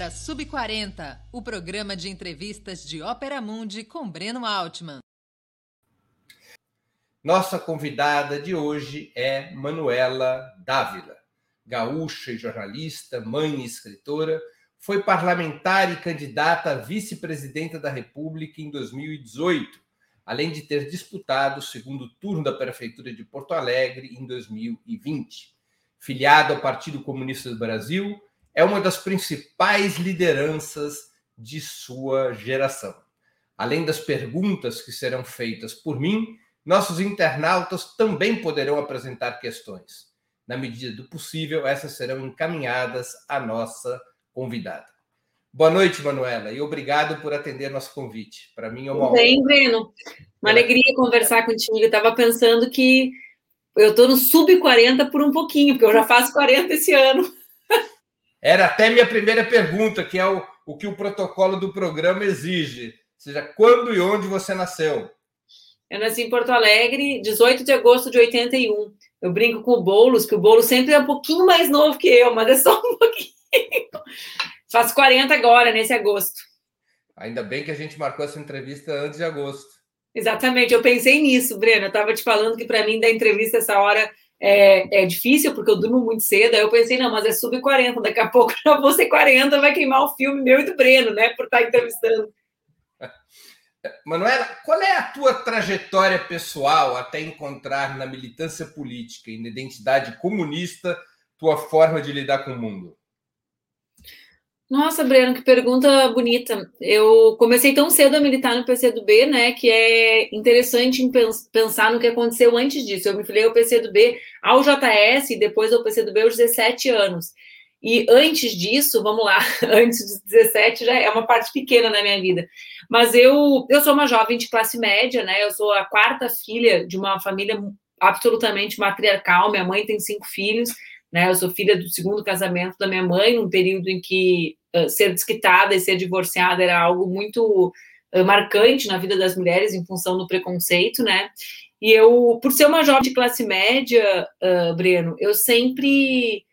agora Sub 40, o programa de entrevistas de Ópera Mundi com Breno Altman. Nossa convidada de hoje é Manuela Dávila, gaúcha e jornalista, mãe e escritora, foi parlamentar e candidata a vice-presidenta da República em 2018, além de ter disputado o segundo turno da Prefeitura de Porto Alegre em 2020. Filiada ao Partido Comunista do Brasil, é uma das principais lideranças de sua geração. Além das perguntas que serão feitas por mim, nossos internautas também poderão apresentar questões. Na medida do possível, essas serão encaminhadas à nossa convidada. Boa noite, Manuela, e obrigado por atender nosso convite. Para mim é uma honra. Bem, Breno. Uma alegria conversar contigo. Eu estava pensando que eu estou no sub-40 por um pouquinho, porque eu já faço 40 esse ano. Era até minha primeira pergunta, que é o, o que o protocolo do programa exige. Ou seja, quando e onde você nasceu? Eu nasci em Porto Alegre, 18 de agosto de 81. Eu brinco com o Boulos, que o Boulos sempre é um pouquinho mais novo que eu, mas é só um pouquinho. Faço 40 agora, nesse agosto. Ainda bem que a gente marcou essa entrevista antes de agosto. Exatamente, eu pensei nisso, Breno. Eu estava te falando que para mim da entrevista essa hora é, é, difícil, porque eu durmo muito cedo. Aí eu pensei, não, mas é sub 40, daqui a pouco eu vou ser 40, vai queimar o filme meu e do Breno, né? Por estar entrevistando. Manuela, qual é a tua trajetória pessoal até encontrar na militância política e na identidade comunista tua forma de lidar com o mundo? Nossa, Breno, que pergunta bonita. Eu comecei tão cedo a militar no PCdoB, né, que é interessante pensar no que aconteceu antes disso. Eu me filiei ao PCdoB ao JS e depois ao PCdoB aos 17 anos. E antes disso, vamos lá, antes dos 17 já é uma parte pequena na minha vida. Mas eu, eu sou uma jovem de classe média, né? Eu sou a quarta filha de uma família absolutamente matriarcal. Minha mãe tem cinco filhos, né? Eu sou filha do segundo casamento da minha mãe, num período em que uh, ser desquitada e ser divorciada era algo muito uh, marcante na vida das mulheres em função do preconceito, né? E eu, por ser uma jovem de classe média, uh, Breno, eu sempre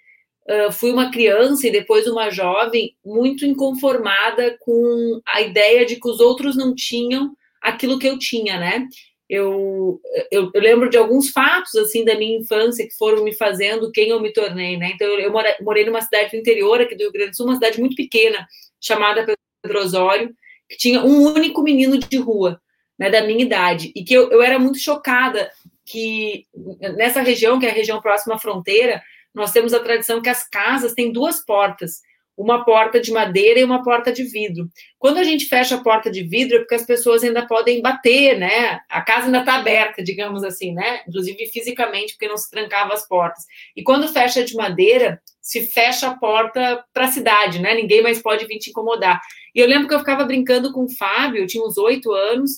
fui uma criança e depois uma jovem muito inconformada com a ideia de que os outros não tinham aquilo que eu tinha, né? Eu, eu, eu, lembro de alguns fatos assim da minha infância que foram me fazendo quem eu me tornei, né? Então eu, morei numa cidade do interior aqui do Rio Grande do Sul, uma cidade muito pequena chamada Pedro Osório, que tinha um único menino de rua, né, da minha idade, e que eu, eu era muito chocada que nessa região, que é a região próxima à fronteira, nós temos a tradição que as casas têm duas portas uma porta de madeira e uma porta de vidro. Quando a gente fecha a porta de vidro, é porque as pessoas ainda podem bater, né? A casa ainda está aberta, digamos assim, né? Inclusive fisicamente, porque não se trancava as portas. E quando fecha de madeira, se fecha a porta para a cidade, né? Ninguém mais pode vir te incomodar. E eu lembro que eu ficava brincando com o Fábio, eu tinha uns oito anos,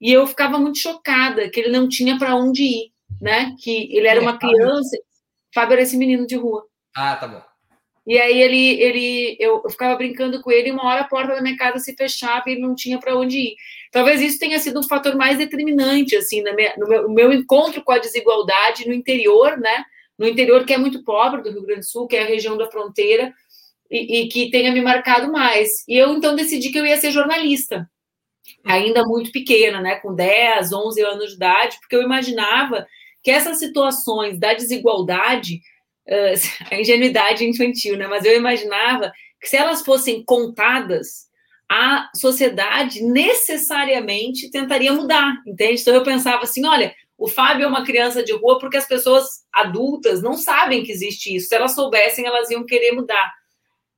e eu ficava muito chocada que ele não tinha para onde ir, né? Que ele era uma criança. Fábio era esse menino de rua. Ah, tá bom. E aí ele, ele eu, eu, ficava brincando com ele, e uma hora a porta da minha casa se fechava e ele não tinha para onde ir. Talvez isso tenha sido um fator mais determinante, assim, minha, no, meu, meu encontro com a desigualdade no interior, né? No interior que é muito pobre do Rio Grande do Sul, que é a região da fronteira, e, e que tenha me marcado mais. E eu então decidi que eu ia ser jornalista, ainda muito pequena, né? Com 10, 11 anos de idade, porque eu imaginava que essas situações da desigualdade uh, a ingenuidade infantil, né? Mas eu imaginava que se elas fossem contadas, a sociedade necessariamente tentaria mudar, entende? Então eu pensava assim, olha, o Fábio é uma criança de rua porque as pessoas adultas não sabem que existe isso. Se elas soubessem, elas iam querer mudar.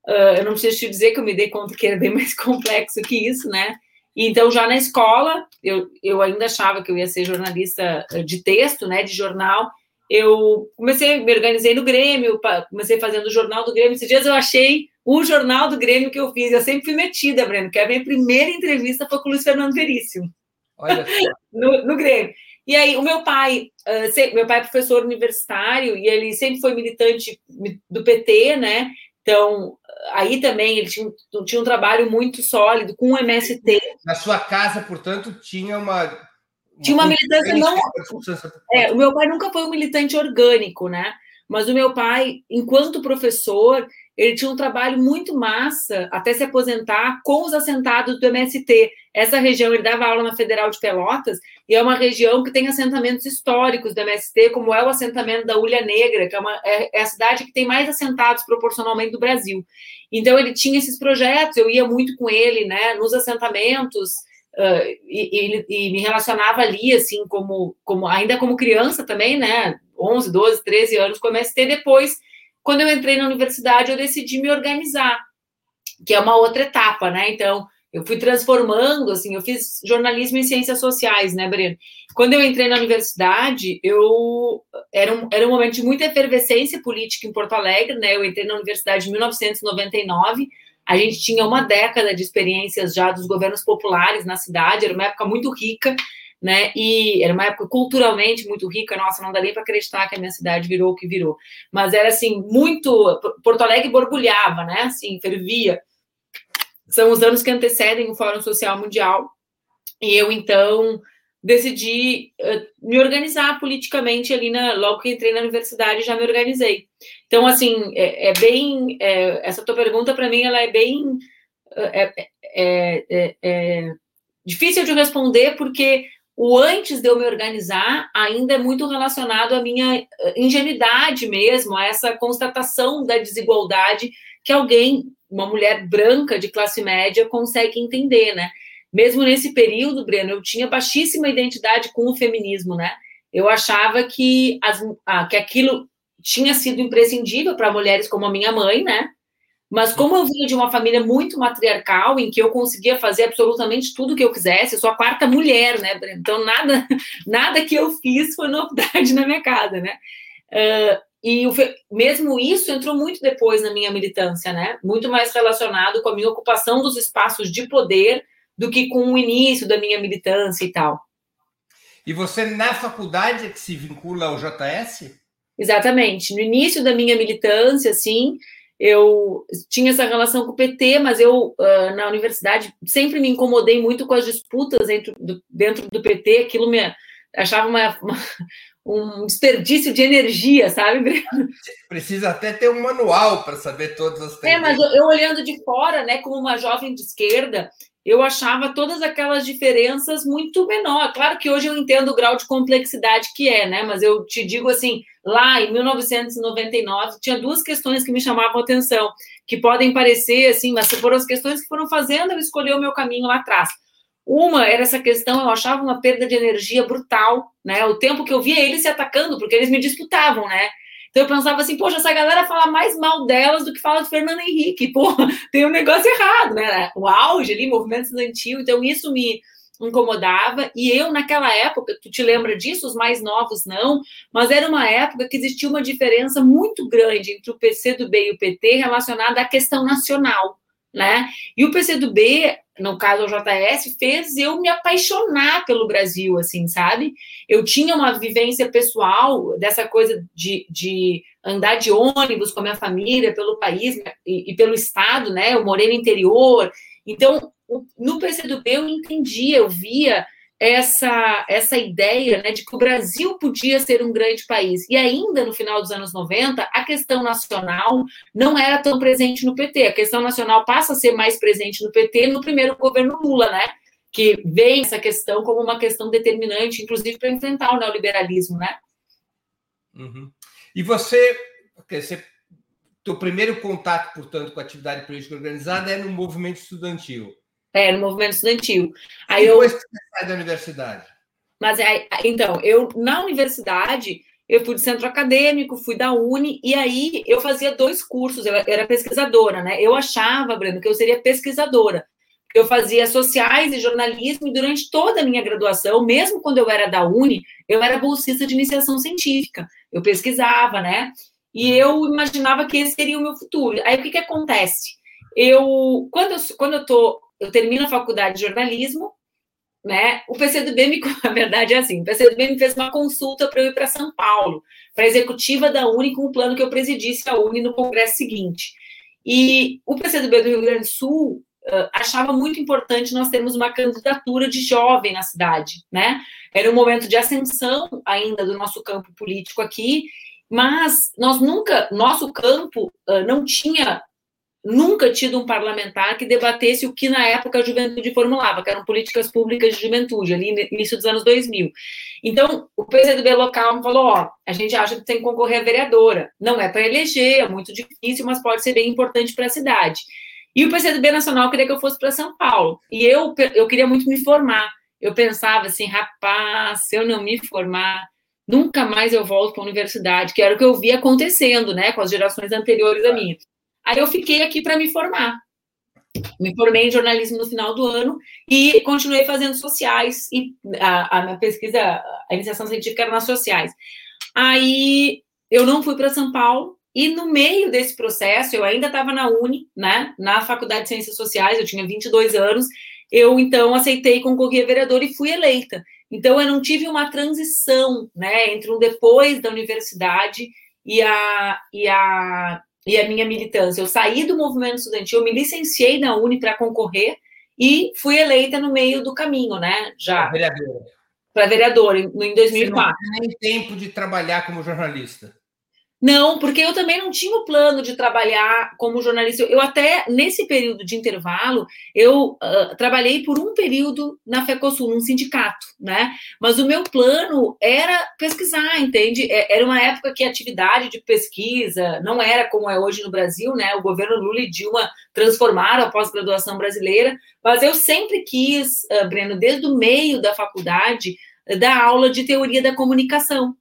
Uh, eu não preciso te dizer que eu me dei conta que era bem mais complexo que isso, né? Então, já na escola, eu, eu ainda achava que eu ia ser jornalista de texto, né, de jornal, eu comecei, me organizei no Grêmio, comecei fazendo o jornal do Grêmio. Esses dias eu achei o jornal do Grêmio que eu fiz. Eu sempre fui metida, Breno, que a minha primeira entrevista foi com o Luiz Fernando Veríssimo. Olha. no, no Grêmio. E aí, o meu pai, meu pai é professor universitário e ele sempre foi militante do PT, né? Então, aí também ele tinha, tinha um trabalho muito sólido com o MST. Na sua casa, portanto, tinha uma tinha uma militância não. É, o meu pai nunca foi um militante orgânico, né? Mas o meu pai, enquanto professor, ele tinha um trabalho muito massa até se aposentar com os assentados do MST. Essa região, ele dava aula na Federal de Pelotas, e é uma região que tem assentamentos históricos do MST, como é o assentamento da Ulha Negra, que é, uma, é, é a cidade que tem mais assentados proporcionalmente do Brasil. Então, ele tinha esses projetos, eu ia muito com ele, né, nos assentamentos, uh, e, e, e, me relacionava ali, assim, como, como ainda como criança também, né, 11, 12, 13 anos com o MST, depois quando eu entrei na universidade, eu decidi me organizar, que é uma outra etapa, né? Então, eu fui transformando, assim, eu fiz jornalismo em ciências sociais, né, Breno? Quando eu entrei na universidade, eu era um, era um momento de muita efervescência política em Porto Alegre, né? Eu entrei na universidade em 1999. A gente tinha uma década de experiências já dos governos populares na cidade, era uma época muito rica né? E era uma época culturalmente muito rica, nossa, não dá nem para acreditar que a minha cidade virou o que virou. Mas era assim, muito. Porto Alegre borbulhava, né? Assim, fervia. São os anos que antecedem o Fórum Social Mundial. E eu, então, decidi uh, me organizar politicamente ali na, logo que entrei na universidade já me organizei então assim é, é bem é, essa tua pergunta para mim ela é bem é, é, é, difícil de responder porque o antes de eu me organizar ainda é muito relacionado à minha eh, ingenuidade mesmo, a essa constatação da desigualdade que alguém, uma mulher branca de classe média, consegue entender, né? Mesmo nesse período, Breno, eu tinha baixíssima identidade com o feminismo, né? Eu achava que, as, ah, que aquilo tinha sido imprescindível para mulheres como a minha mãe, né? Mas como eu vinha de uma família muito matriarcal, em que eu conseguia fazer absolutamente tudo que eu quisesse, eu sou a quarta mulher, né? Então nada, nada que eu fiz foi novidade na minha casa, né? Uh, e o, mesmo isso entrou muito depois na minha militância, né? Muito mais relacionado com a minha ocupação dos espaços de poder do que com o início da minha militância e tal. E você na faculdade é que se vincula ao JS? Exatamente. No início da minha militância, assim, eu tinha essa relação com o PT, mas eu, uh, na universidade, sempre me incomodei muito com as disputas dentro do, dentro do PT, aquilo me achava uma, uma, um desperdício de energia, sabe, Breno? Precisa até ter um manual para saber todas as tendências. É, mas eu, eu, olhando de fora, né, como uma jovem de esquerda, eu achava todas aquelas diferenças muito menor. Claro que hoje eu entendo o grau de complexidade que é, né? Mas eu te digo assim, lá em 1999 tinha duas questões que me chamavam atenção, que podem parecer assim, mas foram as questões que foram fazendo eu escolher o meu caminho lá atrás. Uma era essa questão, eu achava uma perda de energia brutal, né? O tempo que eu via eles se atacando, porque eles me disputavam, né? Então eu pensava assim, poxa, essa galera fala mais mal delas do que fala do Fernando Henrique, pô, tem um negócio errado, né? O auge ali, movimento estudantil, então isso me incomodava, e eu naquela época, tu te lembra disso, os mais novos não, mas era uma época que existia uma diferença muito grande entre o PCdoB e o PT relacionada à questão nacional, né? E o PCdoB no caso o JS, fez eu me apaixonar pelo Brasil, assim, sabe? Eu tinha uma vivência pessoal dessa coisa de, de andar de ônibus com a minha família pelo país e, e pelo estado, né? Eu morei no interior. Então, no PCdoB eu entendia, eu via essa, essa ideia né, de que o Brasil podia ser um grande país. E ainda no final dos anos 90, a questão nacional não era tão presente no PT. A questão nacional passa a ser mais presente no PT no primeiro governo Lula, né? Que vem essa questão como uma questão determinante, inclusive para enfrentar o neoliberalismo, né? Uhum. E você, você, teu primeiro contato, portanto, com a atividade política organizada é no movimento estudantil. É, no movimento estudantil. Aí e depois eu... que você sai da universidade? Mas aí, então, eu na universidade eu fui do centro acadêmico, fui da Uni, e aí eu fazia dois cursos, eu era pesquisadora, né? Eu achava, Breno, que eu seria pesquisadora. Eu fazia sociais e jornalismo, e durante toda a minha graduação, mesmo quando eu era da Uni, eu era bolsista de iniciação científica. Eu pesquisava, né? E eu imaginava que esse seria o meu futuro. Aí o que, que acontece? Eu, quando eu, quando eu tô eu termino a faculdade de jornalismo, né? O PCdoB me, a verdade é assim, o PCdoB me fez uma consulta para eu ir para São Paulo, para executiva da Uni com o plano que eu presidisse a Uni no congresso seguinte. E o PCdoB do Rio Grande do Sul uh, achava muito importante nós termos uma candidatura de jovem na cidade, né? Era um momento de ascensão ainda do nosso campo político aqui, mas nós nunca, nosso campo uh, não tinha nunca tido um parlamentar que debatesse o que na época a juventude formulava, que eram políticas públicas de juventude, ali no início dos anos 2000. Então, o PCdoB local falou, ó, a gente acha que tem que concorrer a vereadora. Não é para eleger, é muito difícil, mas pode ser bem importante para a cidade. E o PCdoB nacional queria que eu fosse para São Paulo. E eu, eu queria muito me formar. Eu pensava assim, rapaz, se eu não me formar, nunca mais eu volto para a universidade, que era o que eu via acontecendo, né, com as gerações anteriores a mim. Aí eu fiquei aqui para me formar. Me formei em jornalismo no final do ano e continuei fazendo sociais e a, a minha pesquisa, a iniciação científica era nas sociais. Aí eu não fui para São Paulo e no meio desse processo eu ainda estava na Uni, né, na Faculdade de Ciências Sociais, eu tinha 22 anos. Eu então aceitei concorrer a vereadora e fui eleita. Então eu não tive uma transição, né, entre um depois da universidade e a, e a e a minha militância. Eu saí do movimento estudantil, eu me licenciei na Uni para concorrer e fui eleita no meio do caminho, né? Já. Para vereadora. Para vereadora, em 2004. Você não tem tempo de trabalhar como jornalista. Não, porque eu também não tinha o plano de trabalhar como jornalista. Eu até, nesse período de intervalo, eu uh, trabalhei por um período na FECOSUL, num sindicato, né? Mas o meu plano era pesquisar, entende? É, era uma época que a atividade de pesquisa não era como é hoje no Brasil, né? O governo Lula e Dilma transformaram a pós-graduação brasileira, mas eu sempre quis, uh, Breno, desde o meio da faculdade, dar aula de teoria da comunicação.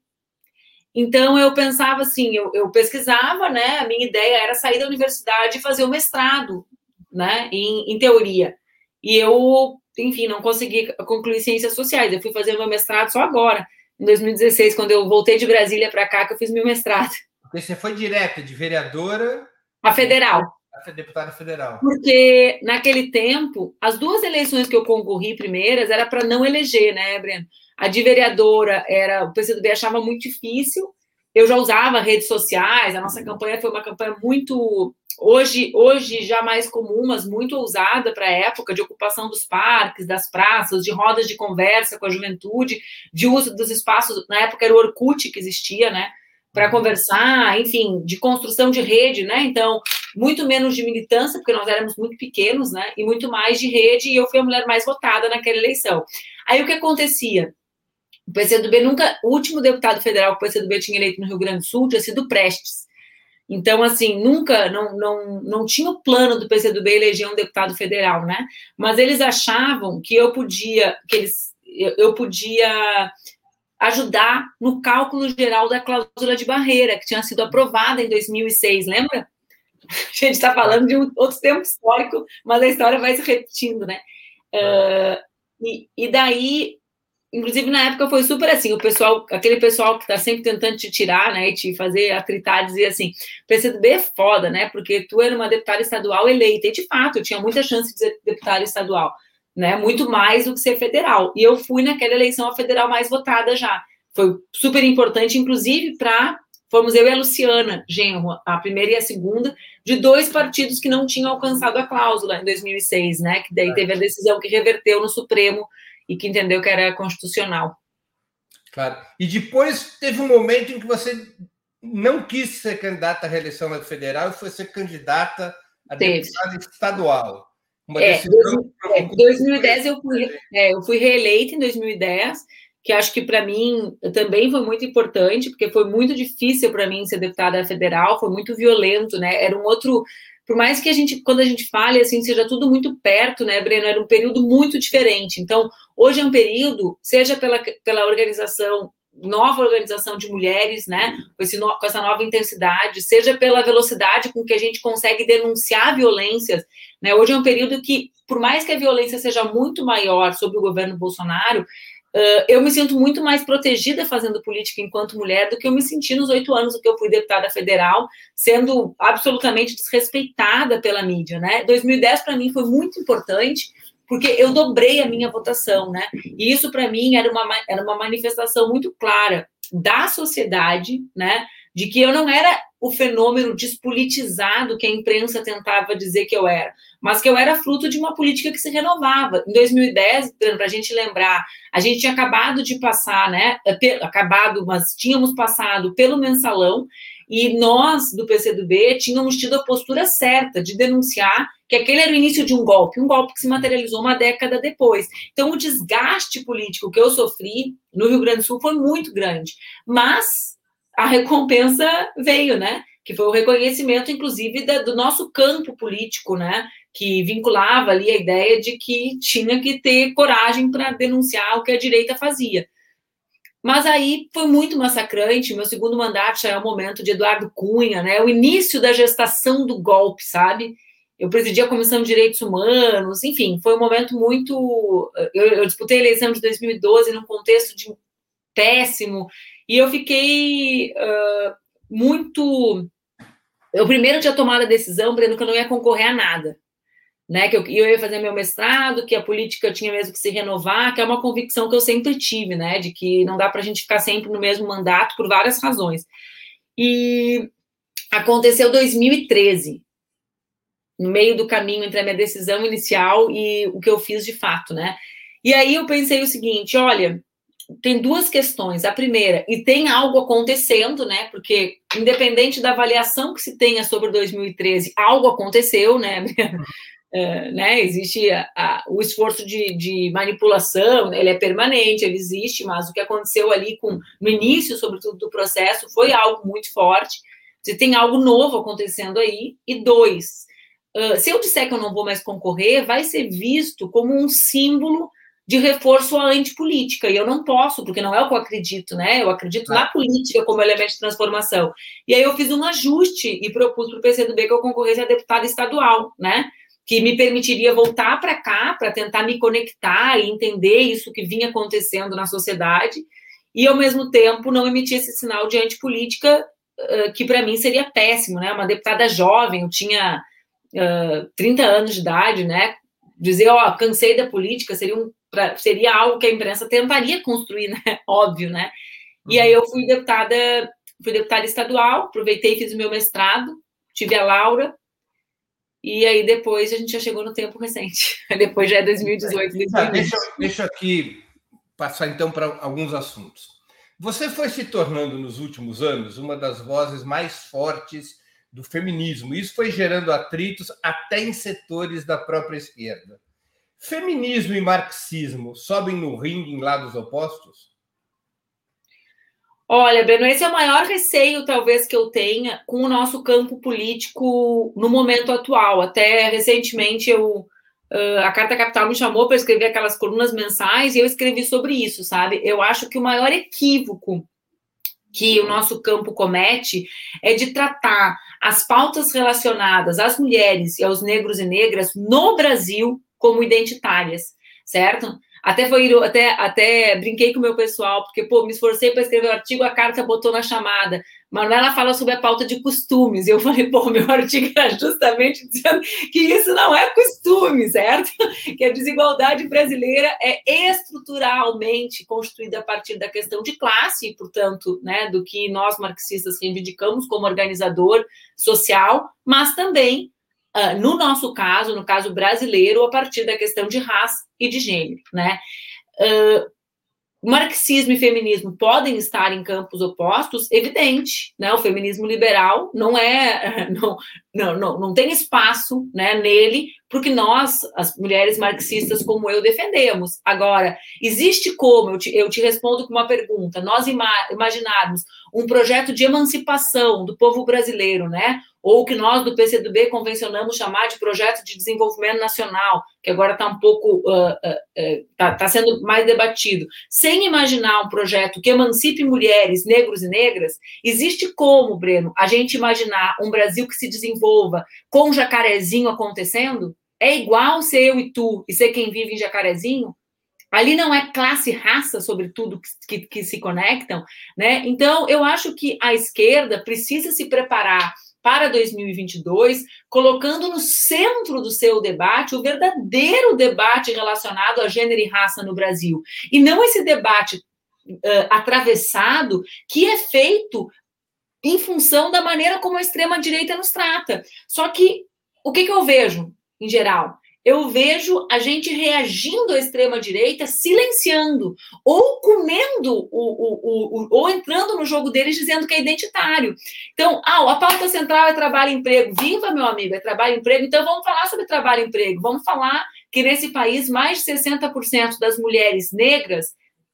Então eu pensava assim, eu, eu, pesquisava, né? A minha ideia era sair da universidade e fazer o mestrado, né? Em, em, teoria. E eu, enfim, não consegui concluir ciências sociais. Eu fui fazer meu mestrado só agora, em 2016, quando eu voltei de Brasília para cá, que eu fiz meu mestrado. Porque você foi direto de vereadora a federal. A deputada federal. Porque naquele tempo, as duas eleições que eu concorri primeiras era para não eleger, né, Breno? A de vereadora era, o PCdoB achava muito difícil. Eu já usava redes sociais, a nossa campanha foi uma campanha muito hoje, hoje já mais comum, mas muito ousada para a época, de ocupação dos parques, das praças, de rodas de conversa com a juventude, de uso dos espaços, na época era o Orkut que existia, né? Para conversar, enfim, de construção de rede, né? Então, muito menos de militância, porque nós éramos muito pequenos, né? E muito mais de rede, e eu fui a mulher mais votada naquela eleição. Aí o que acontecia? O PCdoB nunca. O último deputado federal que o PCdoB tinha eleito no Rio Grande do Sul tinha sido Prestes. Então, assim, nunca, não, não, não tinha o plano do PCdoB eleger um deputado federal, né? Mas eles achavam que eu podia, que eles, eu, eu podia ajudar no cálculo geral da cláusula de barreira, que tinha sido aprovada em 2006, lembra? A gente está falando de um outro tempo histórico, mas a história vai se repetindo, né? Uh, e, e daí Inclusive, na época foi super assim, o pessoal, aquele pessoal que tá sempre tentando te tirar, né, e te fazer atritar, dizer assim, PCdoB é foda, né, porque tu era uma deputada estadual eleita, e de fato, eu tinha muita chance de ser deputada estadual, né, muito mais do que ser federal, e eu fui naquela eleição a federal mais votada já, foi super importante, inclusive, para, fomos eu e a Luciana Genro, a primeira e a segunda, de dois partidos que não tinham alcançado a cláusula em 2006, né, que daí teve a decisão que reverteu no Supremo, e que entendeu que era constitucional. Claro. E depois teve um momento em que você não quis ser candidata à reeleição na federal e foi ser candidata a deputada estadual. Uma é, decisão... é, 2010 eu fui, é, eu fui reeleita em 2010, que acho que para mim também foi muito importante, porque foi muito difícil para mim ser deputada federal, foi muito violento, né? Era um outro por mais que a gente, quando a gente fale assim, seja tudo muito perto, né, Breno? Era um período muito diferente. Então, hoje é um período, seja pela, pela organização, nova organização de mulheres, né, com, esse no, com essa nova intensidade, seja pela velocidade com que a gente consegue denunciar violências, né? Hoje é um período que, por mais que a violência seja muito maior sobre o governo Bolsonaro, Uh, eu me sinto muito mais protegida fazendo política enquanto mulher do que eu me senti nos oito anos que eu fui deputada federal, sendo absolutamente desrespeitada pela mídia, né? 2010 para mim foi muito importante porque eu dobrei a minha votação, né? E isso para mim era uma, era uma manifestação muito clara da sociedade, né? De que eu não era o fenômeno despolitizado que a imprensa tentava dizer que eu era, mas que eu era fruto de uma política que se renovava. Em 2010, para a gente lembrar, a gente tinha acabado de passar, né? Acabado, mas tínhamos passado pelo mensalão e nós, do PCdoB, tínhamos tido a postura certa de denunciar que aquele era o início de um golpe, um golpe que se materializou uma década depois. Então, o desgaste político que eu sofri no Rio Grande do Sul foi muito grande. Mas a recompensa veio, né? Que foi o reconhecimento, inclusive, da, do nosso campo político, né? Que vinculava ali a ideia de que tinha que ter coragem para denunciar o que a direita fazia. Mas aí foi muito massacrante. Meu segundo mandato já é o momento de Eduardo Cunha, né? O início da gestação do golpe, sabe? Eu presidi a Comissão de Direitos Humanos, enfim, foi um momento muito. Eu, eu disputei a eleição de 2012 num contexto de péssimo, e eu fiquei uh, muito. Eu primeiro tinha tomado a decisão, Breno, que eu não ia concorrer a nada né, que eu, eu, ia fazer meu mestrado, que a política tinha mesmo que se renovar, que é uma convicção que eu sempre tive, né, de que não dá para a gente ficar sempre no mesmo mandato por várias razões. E aconteceu 2013, no meio do caminho entre a minha decisão inicial e o que eu fiz de fato, né? E aí eu pensei o seguinte, olha, tem duas questões. A primeira, e tem algo acontecendo, né? Porque independente da avaliação que se tenha sobre 2013, algo aconteceu, né? Uh, né, existe a, a, o esforço de, de, manipulação, ele é permanente, ele existe, mas o que aconteceu ali com, no início, sobretudo, do processo, foi algo muito forte. Você tem algo novo acontecendo aí. E dois, uh, se eu disser que eu não vou mais concorrer, vai ser visto como um símbolo de reforço à antipolítica, e eu não posso, porque não é o que eu acredito, né? Eu acredito na política como elemento de transformação. E aí eu fiz um ajuste e propus para o PCdoB que eu concorresse a deputada estadual, né? que me permitiria voltar para cá para tentar me conectar e entender isso que vinha acontecendo na sociedade e ao mesmo tempo não emitir esse sinal de antipolítica que para mim seria péssimo, né? Uma deputada jovem, eu tinha uh, 30 anos de idade, né? Dizer, ó, oh, cansei da política seria um pra, seria algo que a imprensa tentaria construir, né? Óbvio, né? E aí eu fui deputada, fui deputada estadual, aproveitei e fiz o meu mestrado, tive a Laura, e aí depois a gente já chegou no tempo recente. depois já é 2018, 2020. Ah, deixa, deixa aqui passar então para alguns assuntos. Você foi se tornando nos últimos anos uma das vozes mais fortes do feminismo. Isso foi gerando atritos até em setores da própria esquerda. Feminismo e marxismo sobem no ringue em lados opostos? Olha, Breno, esse é o maior receio, talvez, que eu tenha com o nosso campo político no momento atual. Até recentemente, eu, a Carta Capital me chamou para escrever aquelas colunas mensais e eu escrevi sobre isso, sabe? Eu acho que o maior equívoco que o nosso campo comete é de tratar as pautas relacionadas às mulheres e aos negros e negras no Brasil como identitárias, certo? Até foi, até, até brinquei com o meu pessoal, porque, pô, me esforcei para escrever o artigo, a carta botou na chamada. Manuela fala sobre a pauta de costumes. E eu falei, pô, meu artigo era justamente dizendo que isso não é costume, certo? Que a desigualdade brasileira é estruturalmente constituída a partir da questão de classe, e, portanto, né, do que nós marxistas reivindicamos como organizador social, mas também uh, no nosso caso, no caso brasileiro, a partir da questão de raça e de gênero, né? Uh, marxismo e feminismo podem estar em campos opostos, evidente, né? O feminismo liberal não é, não, não, não, não tem espaço, né, nele, porque nós, as mulheres marxistas como eu, defendemos. Agora, existe como, eu te, eu te respondo com uma pergunta, nós ima imaginarmos um projeto de emancipação do povo brasileiro, né? ou que nós do PCdoB convencionamos chamar de projeto de desenvolvimento nacional, que agora está um pouco está uh, uh, uh, tá sendo mais debatido, sem imaginar um projeto que emancipe mulheres, negros e negras, existe como, Breno, a gente imaginar um Brasil que se desenvolva com jacarezinho acontecendo? É igual ser eu e tu e ser quem vive em jacarezinho? Ali não é classe, raça, sobretudo, que, que, que se conectam, né? Então, eu acho que a esquerda precisa se preparar para 2022, colocando no centro do seu debate o verdadeiro debate relacionado a gênero e raça no Brasil. E não esse debate uh, atravessado que é feito em função da maneira como a extrema-direita nos trata. Só que o que, que eu vejo, em geral? eu vejo a gente reagindo à extrema-direita, silenciando, ou comendo, o, o, o, ou entrando no jogo deles dizendo que é identitário. Então, ah, a pauta central é trabalho e emprego. Viva, meu amigo, é trabalho e emprego. Então, vamos falar sobre trabalho e emprego. Vamos falar que nesse país, mais de 60% das mulheres negras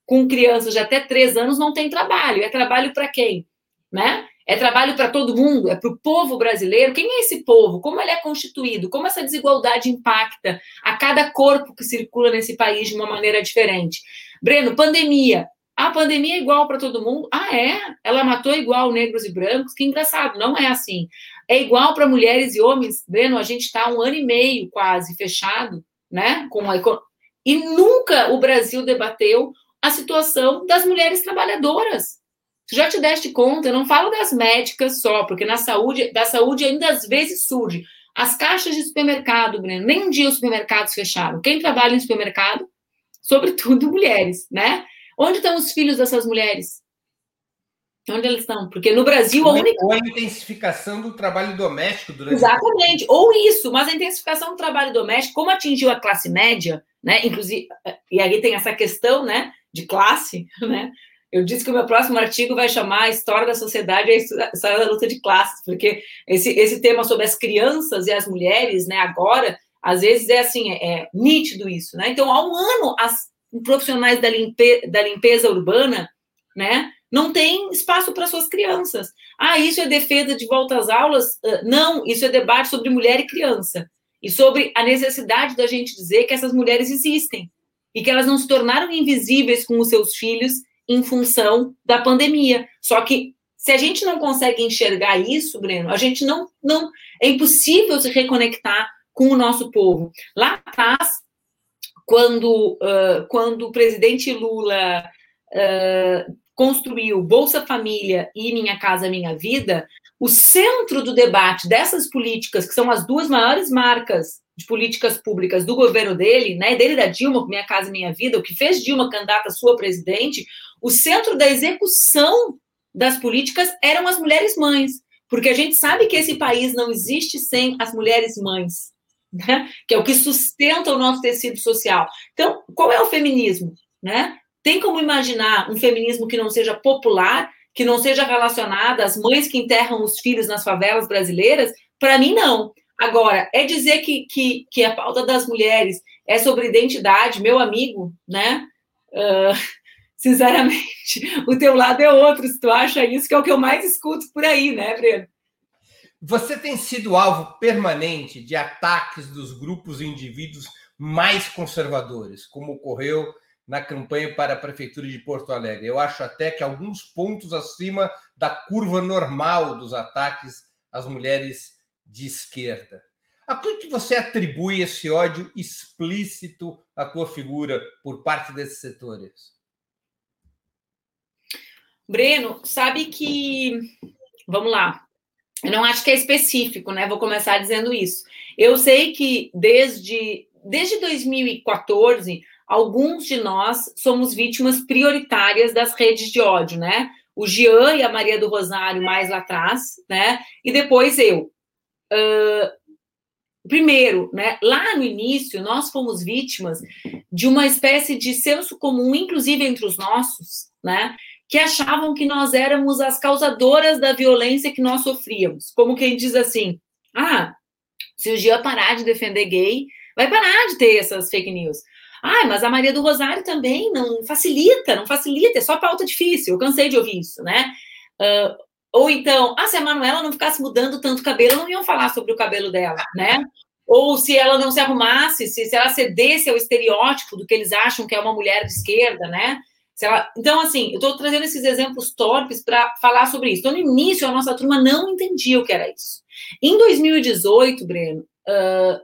com crianças de até 3 anos não têm trabalho. É trabalho para quem? Né? É trabalho para todo mundo, é para o povo brasileiro. Quem é esse povo? Como ele é constituído? Como essa desigualdade impacta a cada corpo que circula nesse país de uma maneira diferente? Breno, pandemia. A pandemia é igual para todo mundo? Ah, é? Ela matou igual negros e brancos? Que engraçado, não é assim. É igual para mulheres e homens? Breno, a gente está um ano e meio quase fechado, né? Com a E nunca o Brasil debateu a situação das mulheres trabalhadoras Tu já te deste conta? Eu não falo das médicas só, porque na saúde, da saúde ainda às vezes surge. As caixas de supermercado, Breno, nem um dia os supermercados fecharam. Quem trabalha em supermercado? Sobretudo mulheres, né? Onde estão os filhos dessas mulheres? Onde eles estão? Porque no Brasil a única. Ou a intensificação do trabalho doméstico durante. Exatamente, ou isso, mas a intensificação do trabalho doméstico, como atingiu a classe média, né? Inclusive, e aí tem essa questão, né? De classe, né? Eu disse que o meu próximo artigo vai chamar a História da Sociedade e a História da Luta de Classes, porque esse, esse tema sobre as crianças e as mulheres, né, agora, às vezes é assim, é, é nítido isso, né? Então, há um ano, as profissionais da, limpe, da limpeza urbana, né, não têm espaço para suas crianças. Ah, isso é defesa de volta às aulas? Não, isso é debate sobre mulher e criança. E sobre a necessidade da gente dizer que essas mulheres existem e que elas não se tornaram invisíveis com os seus filhos em função da pandemia. Só que se a gente não consegue enxergar isso, Breno, a gente não, não é impossível se reconectar com o nosso povo. Lá atrás, quando, uh, quando o presidente Lula uh, construiu Bolsa Família e Minha Casa Minha Vida, o centro do debate dessas políticas, que são as duas maiores marcas de políticas públicas do governo dele, né, dele da Dilma, Minha Casa Minha Vida, o que fez Dilma candidata sua presidente, o centro da execução das políticas eram as mulheres mães, porque a gente sabe que esse país não existe sem as mulheres mães, né? que é o que sustenta o nosso tecido social. Então, qual é o feminismo? Né? Tem como imaginar um feminismo que não seja popular, que não seja relacionado às mães que enterram os filhos nas favelas brasileiras? Para mim, não. Agora, é dizer que, que, que a pauta das mulheres é sobre identidade, meu amigo, né? Uh, sinceramente, o teu lado é outro, se tu acha isso, que é o que eu mais escuto por aí, né, Breno? Você tem sido alvo permanente de ataques dos grupos e indivíduos mais conservadores, como ocorreu na campanha para a Prefeitura de Porto Alegre. Eu acho até que alguns pontos acima da curva normal dos ataques às mulheres de esquerda. A que você atribui esse ódio explícito à tua figura por parte desses setores? Breno, sabe que. Vamos lá. Eu não acho que é específico, né? Vou começar dizendo isso. Eu sei que desde, desde 2014, alguns de nós somos vítimas prioritárias das redes de ódio, né? O Jean e a Maria do Rosário mais lá atrás, né? E depois eu. Uh, primeiro, né, lá no início, nós fomos vítimas de uma espécie de senso comum, inclusive entre os nossos, né, que achavam que nós éramos as causadoras da violência que nós sofríamos. Como quem diz assim: ah, se o Gia parar de defender gay, vai parar de ter essas fake news. Ah, mas a Maria do Rosário também não facilita, não facilita, é só pauta difícil. Eu cansei de ouvir isso, né? Uh, ou então, ah, se a Manuela não ficasse mudando tanto cabelo, não iam falar sobre o cabelo dela, né? Ou se ela não se arrumasse, se, se ela cedesse ao estereótipo do que eles acham que é uma mulher de esquerda, né? Então, assim, eu estou trazendo esses exemplos torpes para falar sobre isso. Então, no início, a nossa turma não entendia o que era isso. Em 2018, Breno, uh,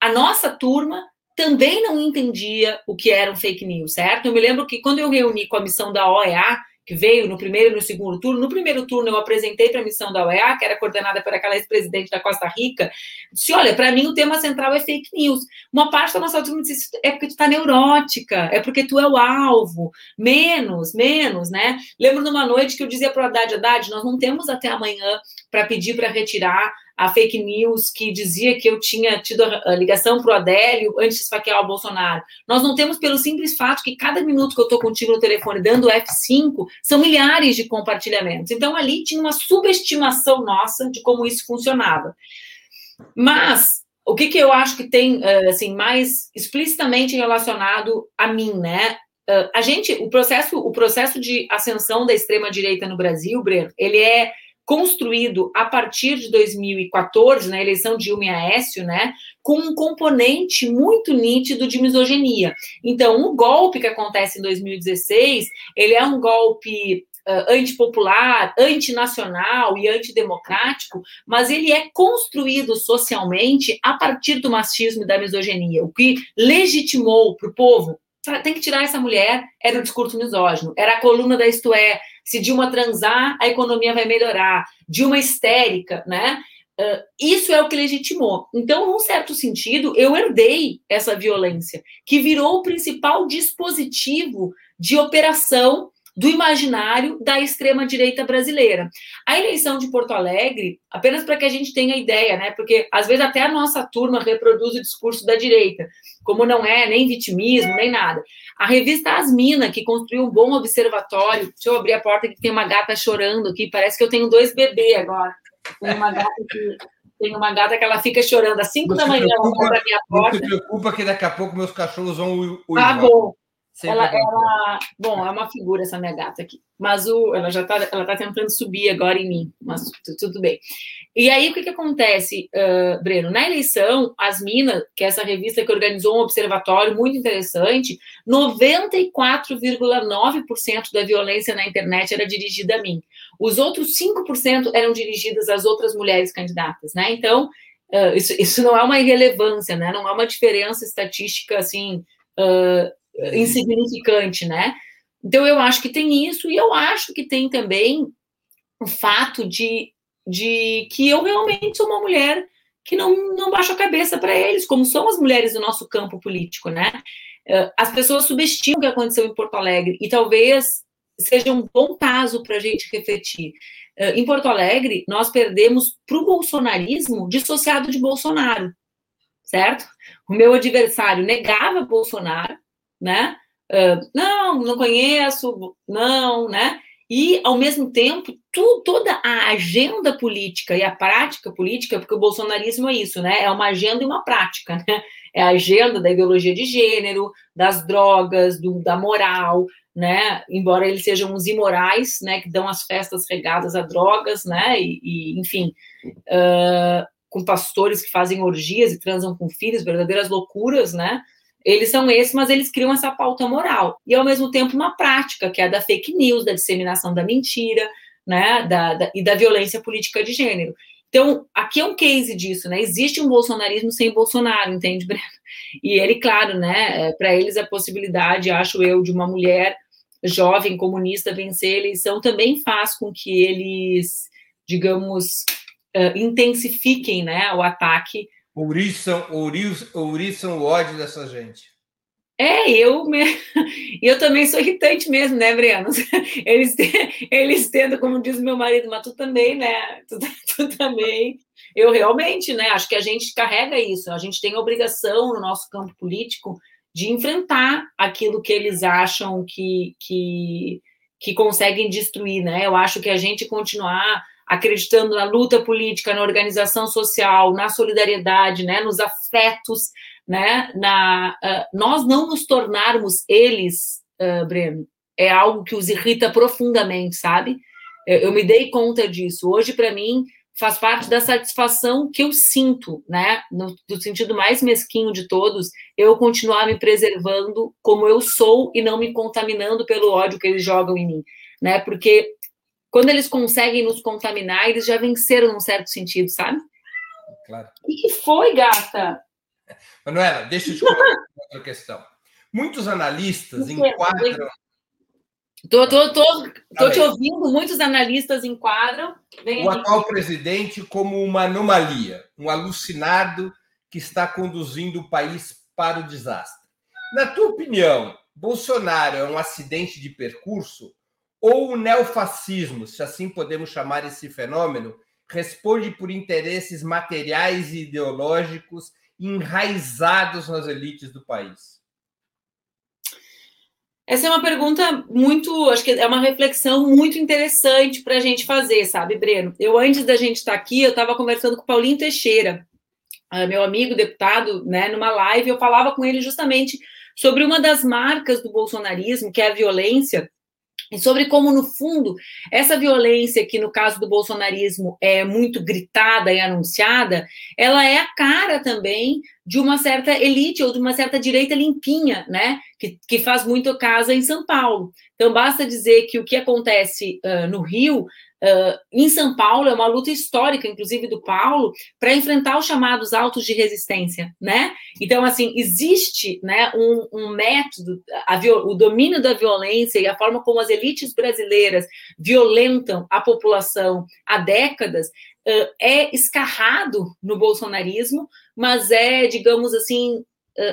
a nossa turma também não entendia o que era um fake news, certo? Eu me lembro que quando eu reuni com a missão da OEA, que veio no primeiro e no segundo turno. No primeiro turno, eu apresentei para a missão da UEA, que era coordenada por aquela ex-presidente da Costa Rica. Disse: olha, para mim o tema central é fake news. Uma parte da nossa turma disse: é porque tu está neurótica, é porque tu é o alvo. Menos, menos, né? Lembro numa noite que eu dizia para o Haddad: Haddad, nós não temos até amanhã para pedir para retirar a fake news que dizia que eu tinha tido a ligação para o Adélio antes de esfaquear o Bolsonaro. Nós não temos pelo simples fato que cada minuto que eu estou contigo no telefone dando F5 são milhares de compartilhamentos. Então ali tinha uma subestimação nossa de como isso funcionava. Mas o que, que eu acho que tem eh, assim mais explicitamente relacionado a mim, né? Eh, a gente, o processo, o processo de ascensão da extrema direita no Brasil, Breno, ele é construído a partir de 2014, na eleição de Dilma e Aécio, né, com um componente muito nítido de misoginia. Então, o golpe que acontece em 2016, ele é um golpe uh, antipopular, antinacional e antidemocrático, mas ele é construído socialmente a partir do machismo e da misoginia, o que legitimou para o povo tem que tirar essa mulher, era o discurso misógino, era a coluna da Isto É, se Dilma transar, a economia vai melhorar, Dilma histérica, né? Uh, isso é o que legitimou. Então, num certo sentido, eu herdei essa violência, que virou o principal dispositivo de operação do imaginário da extrema-direita brasileira. A eleição de Porto Alegre, apenas para que a gente tenha ideia, né? Porque às vezes até a nossa turma reproduz o discurso da direita, como não é nem vitimismo, nem nada. A revista Asmina, que construiu um bom observatório, deixa eu abrir a porta que tem uma gata chorando aqui, parece que eu tenho dois bebês agora. Tem uma gata que tem uma gata que ela fica chorando às 5 da manhã, preocupa, ela minha porta. Não se preocupa que daqui a pouco meus cachorros vão Ah, bom. Ela, ela, bom, é uma figura essa minha gata aqui. Mas o, ela já está ela tá tentando subir agora em mim, mas tudo bem. E aí, o que, que acontece, uh, Breno? Na eleição, as Minas, que é essa revista que organizou um observatório muito interessante, 94,9% da violência na internet era dirigida a mim. Os outros 5% eram dirigidas às outras mulheres candidatas, né? Então, uh, isso, isso não é uma irrelevância, né? Não é uma diferença estatística, assim... Uh, insignificante, né? Então eu acho que tem isso, e eu acho que tem também o fato de, de que eu realmente sou uma mulher que não, não baixa a cabeça para eles, como são as mulheres do nosso campo político, né? Eh, as pessoas subestimam o que aconteceu em Porto Alegre, e talvez seja um bom caso para a gente refletir. Eh, em Porto Alegre, nós perdemos para o bolsonarismo dissociado de Bolsonaro, certo? O meu adversário negava Bolsonaro, né? Uh, não, não conheço, não, né? E, ao mesmo tempo, tu, toda a agenda política e a prática política, porque o bolsonarismo é isso, né? É uma agenda e uma prática, né? É a agenda da ideologia de gênero, das drogas, do, da moral, né? Embora eles sejam os imorais, né? Que dão as festas regadas a drogas, né? E, e enfim, uh, com pastores que fazem orgias e transam com filhos, verdadeiras loucuras, né? Eles são esses, mas eles criam essa pauta moral. E, ao mesmo tempo, uma prática, que é a da fake news, da disseminação da mentira, né, da, da, e da violência política de gênero. Então, aqui é um case disso, né? Existe um bolsonarismo sem Bolsonaro, entende, Breno? E ele, claro, né, é, para eles a possibilidade, acho eu, de uma mulher jovem comunista vencer a eleição também faz com que eles, digamos, uh, intensifiquem, né, o ataque Ouriçam, ouriçam o ódio dessa gente. É, eu, me... eu também sou irritante mesmo, né, Breno? Eles, eles como diz meu marido, mas tu também, né? Tu, tu, também. Eu realmente, né? Acho que a gente carrega isso. A gente tem a obrigação no nosso campo político de enfrentar aquilo que eles acham que, que, que conseguem destruir, né? Eu acho que a gente continuar acreditando na luta política, na organização social, na solidariedade, né, nos afetos, né, na, uh, nós não nos tornarmos eles, uh, Breno, é algo que os irrita profundamente, sabe? Eu, eu me dei conta disso. Hoje, para mim, faz parte da satisfação que eu sinto, né, no, no sentido mais mesquinho de todos, eu continuar me preservando como eu sou e não me contaminando pelo ódio que eles jogam em mim, né? Porque quando eles conseguem nos contaminar, eles já venceram num certo sentido, sabe? Claro. O que foi, gata? Manuela, deixa eu te colocar outra questão. Muitos analistas enquadram. Tô, tô, tô, tô te ouvindo, muitos analistas enquadram. Vem o aqui. atual presidente como uma anomalia, um alucinado que está conduzindo o país para o desastre. Na tua opinião, Bolsonaro é um acidente de percurso ou o neofascismo, se assim podemos chamar esse fenômeno, responde por interesses materiais e ideológicos enraizados nas elites do país? Essa é uma pergunta muito, acho que é uma reflexão muito interessante para a gente fazer, sabe, Breno? Eu, antes da gente estar tá aqui, eu estava conversando com o Paulinho Teixeira, ah, meu amigo deputado, né, numa live, eu falava com ele justamente sobre uma das marcas do bolsonarismo, que é a violência, e sobre como, no fundo, essa violência, que no caso do bolsonarismo é muito gritada e anunciada, ela é a cara também de uma certa elite ou de uma certa direita limpinha, né? Que, que faz muito casa em São Paulo. Então, basta dizer que o que acontece uh, no Rio Uh, em São Paulo, é uma luta histórica, inclusive do Paulo, para enfrentar os chamados autos de resistência, né? Então, assim, existe né, um, um método, o domínio da violência e a forma como as elites brasileiras violentam a população há décadas uh, é escarrado no bolsonarismo, mas é, digamos assim,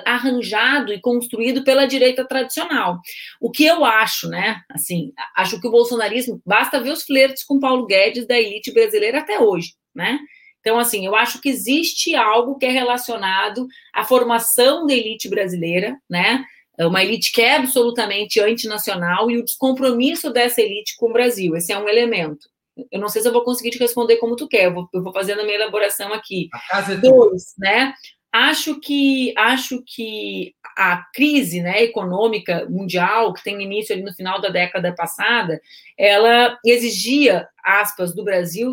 arranjado e construído pela direita tradicional. O que eu acho, né? Assim, acho que o bolsonarismo basta ver os flertes com Paulo Guedes da elite brasileira até hoje, né? Então, assim, eu acho que existe algo que é relacionado à formação da elite brasileira, né? Uma elite que é absolutamente antinacional e o descompromisso dessa elite com o Brasil. Esse é um elemento. Eu não sei se eu vou conseguir te responder como tu quer, eu vou, eu vou fazendo a minha elaboração aqui. A casa é Dois, né? Acho que, acho que a crise né, econômica mundial, que tem início no final da década passada, ela exigia, aspas, do Brasil,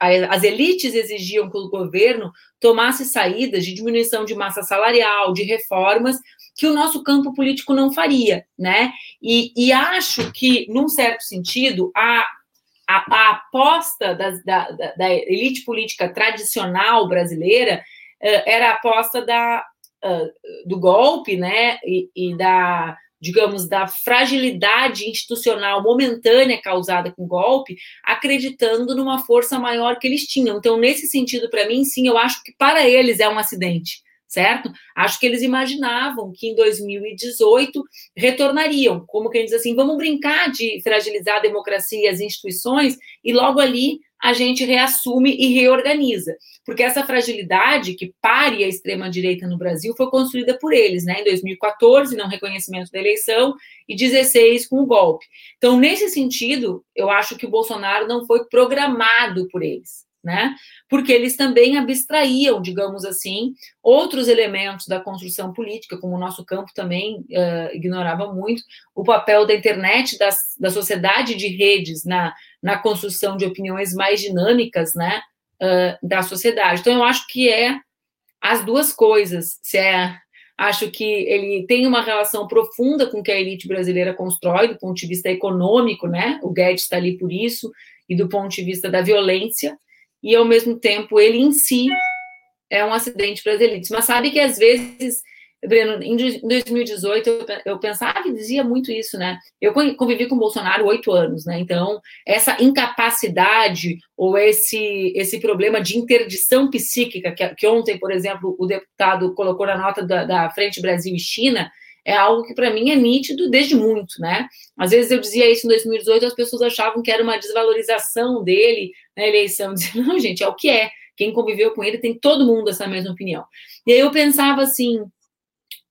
as elites exigiam que o governo tomasse saídas de diminuição de massa salarial, de reformas, que o nosso campo político não faria, né? E, e acho que, num certo sentido, a, a, a aposta da, da, da elite política tradicional brasileira era a aposta da, do golpe, né, e, e, da, digamos, da fragilidade institucional momentânea causada com o golpe, acreditando numa força maior que eles tinham. Então, nesse sentido, para mim, sim, eu acho que para eles é um acidente certo? Acho que eles imaginavam que em 2018 retornariam, como quem diz assim, vamos brincar de fragilizar a democracia e as instituições, e logo ali a gente reassume e reorganiza. Porque essa fragilidade que pare a extrema-direita no Brasil foi construída por eles, né? Em 2014, não reconhecimento da eleição, e 16 com o golpe. Então, nesse sentido, eu acho que o Bolsonaro não foi programado por eles né? Porque eles também abstraíam, digamos assim, outros elementos da construção política, como o nosso campo também uh, ignorava muito, o papel da internet, das, da sociedade de redes na, na construção de opiniões mais dinâmicas, né? Uh, da sociedade. Então, eu acho que é as duas coisas. Se é, acho que ele tem uma relação profunda com o que a elite brasileira constrói, do ponto de vista econômico, né? O Guedes está ali por isso, e do ponto de vista da violência e ao mesmo tempo ele em si é um acidente para as elites. Mas sabe que às vezes, Breno, em 2018 eu, pensava e dizia muito isso, né? Eu convivi com o Bolsonaro oito anos, né? Então, essa incapacidade ou esse, esse problema de interdição psíquica, que, que ontem, por exemplo, o deputado colocou na nota da, da Frente Brasil e China, é algo que para mim é nítido desde muito, né? Às vezes eu dizia isso em 2018, as pessoas achavam que era uma desvalorização dele na eleição. Dizia, não, gente, é o que é. Quem conviveu com ele tem todo mundo essa mesma opinião. E aí eu pensava assim,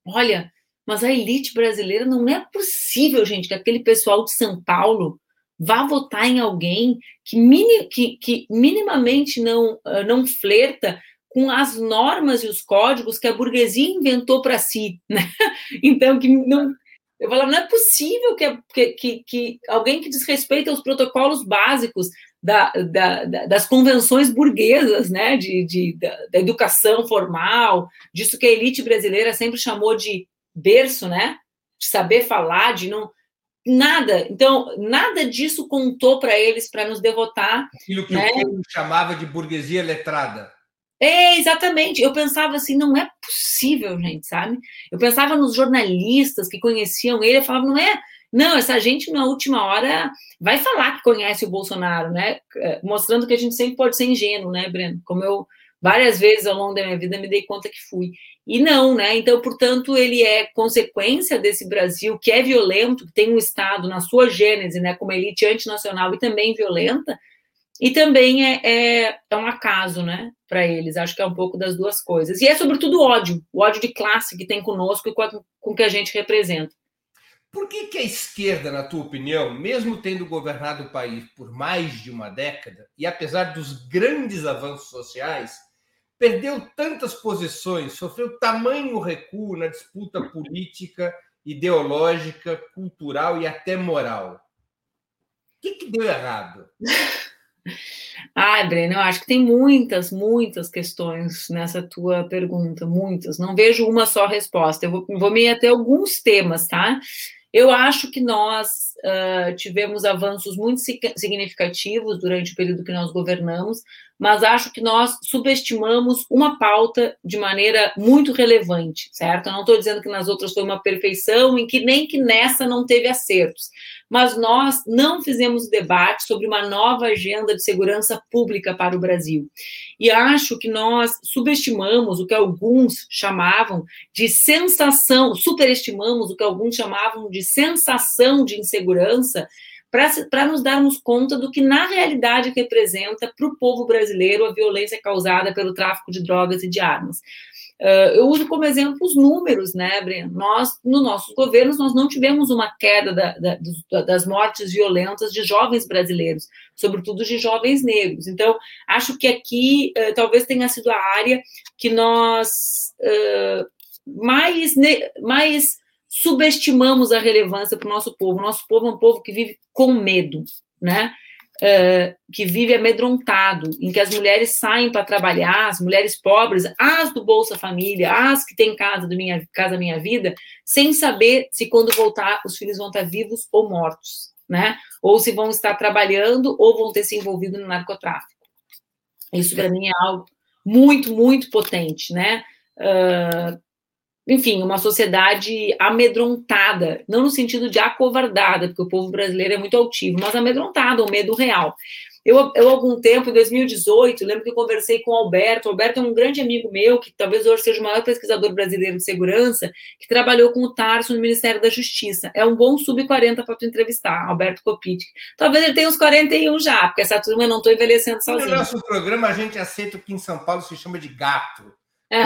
olha, mas a elite brasileira não é possível, gente, que aquele pessoal de São Paulo vá votar em alguém que, mini, que, que minimamente não, ah, não flerta com as normas e os códigos que a burguesia inventou para si, né? Então, que não. Eu falava, não é possível que, que, que alguém que desrespeita os protocolos básicos da, da, da, das convenções burguesas, né, de, de da, da, educação formal, disso que a elite brasileira sempre chamou de berço, né, de saber falar, de não nada. Então nada disso contou para eles para nos derrotar. Aquilo que né? o povo chamava de burguesia letrada. É, exatamente. Eu pensava assim, não é possível, gente, sabe? Eu pensava nos jornalistas que conheciam ele, eu falava, não é. Não, essa gente na última hora vai falar que conhece o Bolsonaro, né? É, mostrando que a gente sempre pode ser ingênuo, né, Breno? Como eu várias vezes ao longo da minha vida me dei conta que fui. E não, né? Então, portanto, ele é consequência desse Brasil que é violento, que tem um Estado na sua gênese, né, como elite antinacional e também violenta, e também é, é, é um acaso, né, para eles. Acho que é um pouco das duas coisas. E é sobretudo o ódio, o ódio de classe que tem conosco e com, a, com que a gente representa. Por que, que a esquerda, na tua opinião, mesmo tendo governado o país por mais de uma década, e apesar dos grandes avanços sociais, perdeu tantas posições, sofreu tamanho recuo na disputa política, ideológica, cultural e até moral? O que, que deu errado? Ah, Breno, eu acho que tem muitas, muitas questões nessa tua pergunta, muitas. Não vejo uma só resposta. Eu vou, vou até alguns temas, tá? Eu acho que nós uh, tivemos avanços muito significativos durante o período que nós governamos, mas acho que nós subestimamos uma pauta de maneira muito relevante, certo? Eu não estou dizendo que nas outras foi uma perfeição, em que nem que nessa não teve acertos, mas nós não fizemos debate sobre uma nova agenda de segurança pública para o Brasil. E acho que nós subestimamos o que alguns chamavam de sensação, superestimamos o que alguns chamavam de sensação de insegurança para nos darmos conta do que na realidade representa para o povo brasileiro a violência causada pelo tráfico de drogas e de armas. Uh, eu uso como exemplo os números, né, Breno? Nós, no nossos governos, nós não tivemos uma queda da, da, das mortes violentas de jovens brasileiros, sobretudo de jovens negros. Então, acho que aqui uh, talvez tenha sido a área que nós uh, mais, mais subestimamos a relevância para o nosso povo. O nosso povo é um povo que vive com medo, né? Uh, que vive amedrontado, em que as mulheres saem para trabalhar, as mulheres pobres, as do Bolsa Família, as que têm casa do minha casa minha vida, sem saber se quando voltar os filhos vão estar vivos ou mortos, né? Ou se vão estar trabalhando ou vão ter se envolvido no narcotráfico. Isso para mim é algo muito, muito potente, né? Uh, enfim, uma sociedade amedrontada, não no sentido de acovardada, porque o povo brasileiro é muito altivo, mas amedrontada, o medo real. Eu, eu, algum tempo, em 2018, lembro que eu conversei com o Alberto. O Alberto é um grande amigo meu, que talvez hoje seja o maior pesquisador brasileiro de segurança, que trabalhou com o Tarso no Ministério da Justiça. É um bom sub-40 para tu entrevistar, Alberto Copit. Talvez ele tenha uns 41 já, porque essa turma eu não estou envelhecendo sozinho. No nosso programa, a gente aceita o que em São Paulo se chama de gato. É.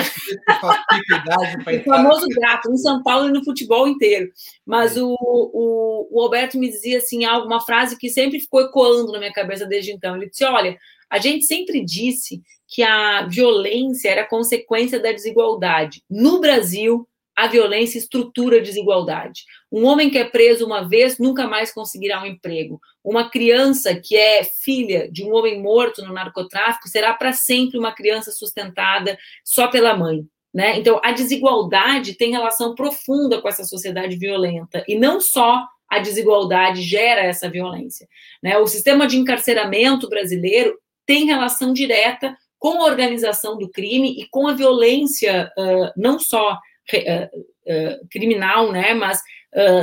o famoso gato, em São Paulo e no futebol inteiro. Mas o, o, o, Alberto me dizia assim, alguma frase que sempre ficou ecoando na minha cabeça desde então. Ele disse: Olha, a gente sempre disse que a violência era consequência da desigualdade. No Brasil, a violência estrutura a desigualdade. Um homem que é preso uma vez nunca mais conseguirá um emprego. Uma criança que é filha de um homem morto no narcotráfico será para sempre uma criança sustentada só pela mãe. Né? Então, a desigualdade tem relação profunda com essa sociedade violenta, e não só a desigualdade gera essa violência. Né? O sistema de encarceramento brasileiro tem relação direta com a organização do crime e com a violência, uh, não só uh, criminal, né, mas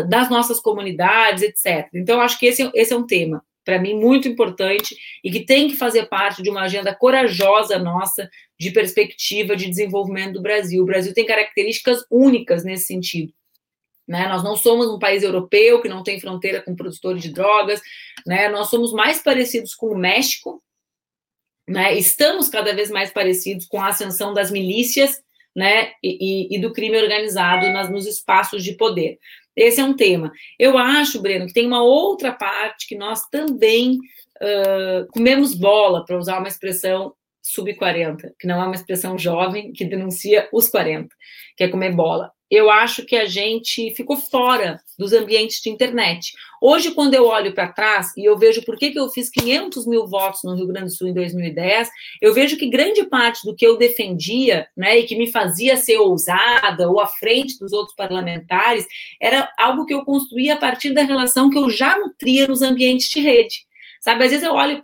das nossas comunidades, etc. Então, acho que esse, esse é um tema, para mim, muito importante e que tem que fazer parte de uma agenda corajosa nossa de perspectiva de desenvolvimento do Brasil. O Brasil tem características únicas nesse sentido. Né? Nós não somos um país europeu que não tem fronteira com produtores de drogas, né? nós somos mais parecidos com o México, né? estamos cada vez mais parecidos com a ascensão das milícias né, e, e do crime organizado nas, nos espaços de poder. Esse é um tema. Eu acho, Breno, que tem uma outra parte que nós também uh, comemos bola, para usar uma expressão sub-40, que não é uma expressão jovem que denuncia os 40, que é comer bola eu acho que a gente ficou fora dos ambientes de internet. Hoje, quando eu olho para trás e eu vejo por que, que eu fiz 500 mil votos no Rio Grande do Sul em 2010, eu vejo que grande parte do que eu defendia, né, e que me fazia ser ousada ou à frente dos outros parlamentares, era algo que eu construía a partir da relação que eu já nutria nos ambientes de rede. Sabe, às vezes eu olho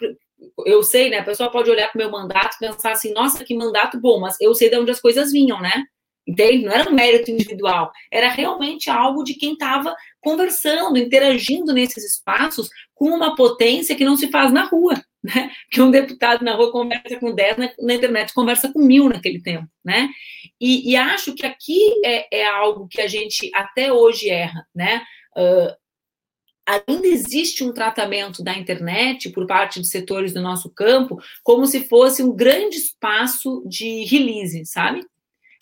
eu sei, né? A pessoa pode olhar para o meu mandato e pensar assim, nossa, que mandato bom, mas eu sei de onde as coisas vinham, né? Entende? Não era um mérito individual, era realmente algo de quem estava conversando, interagindo nesses espaços com uma potência que não se faz na rua, né? Que um deputado na rua conversa com 10, na, na internet conversa com mil naquele tempo, né? E, e acho que aqui é, é, algo que a gente até hoje erra, né? Uh, ainda existe um tratamento da internet por parte de setores do nosso campo como se fosse um grande espaço de release, sabe?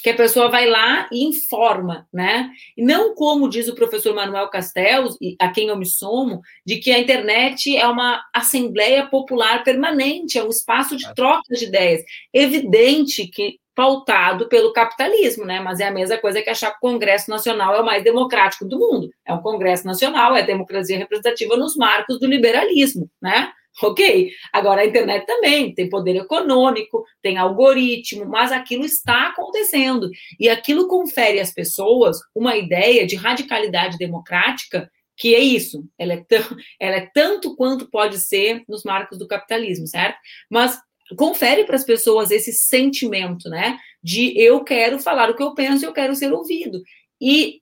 Que a pessoa vai lá e informa, né? E não como diz o professor Manuel Castells, a quem eu me somo, de que a internet é uma assembleia popular permanente, é um espaço de troca de ideias. Evidente que pautado pelo capitalismo, né? Mas é a mesma coisa que achar que o Congresso Nacional é o mais democrático do mundo. É um Congresso Nacional, é democracia representativa nos marcos do liberalismo, né? Ok, agora a internet também tem poder econômico, tem algoritmo, mas aquilo está acontecendo. E aquilo confere às pessoas uma ideia de radicalidade democrática que é isso, ela é, tão, ela é tanto quanto pode ser nos marcos do capitalismo, certo? Mas confere para as pessoas esse sentimento, né? De eu quero falar o que eu penso, eu quero ser ouvido. E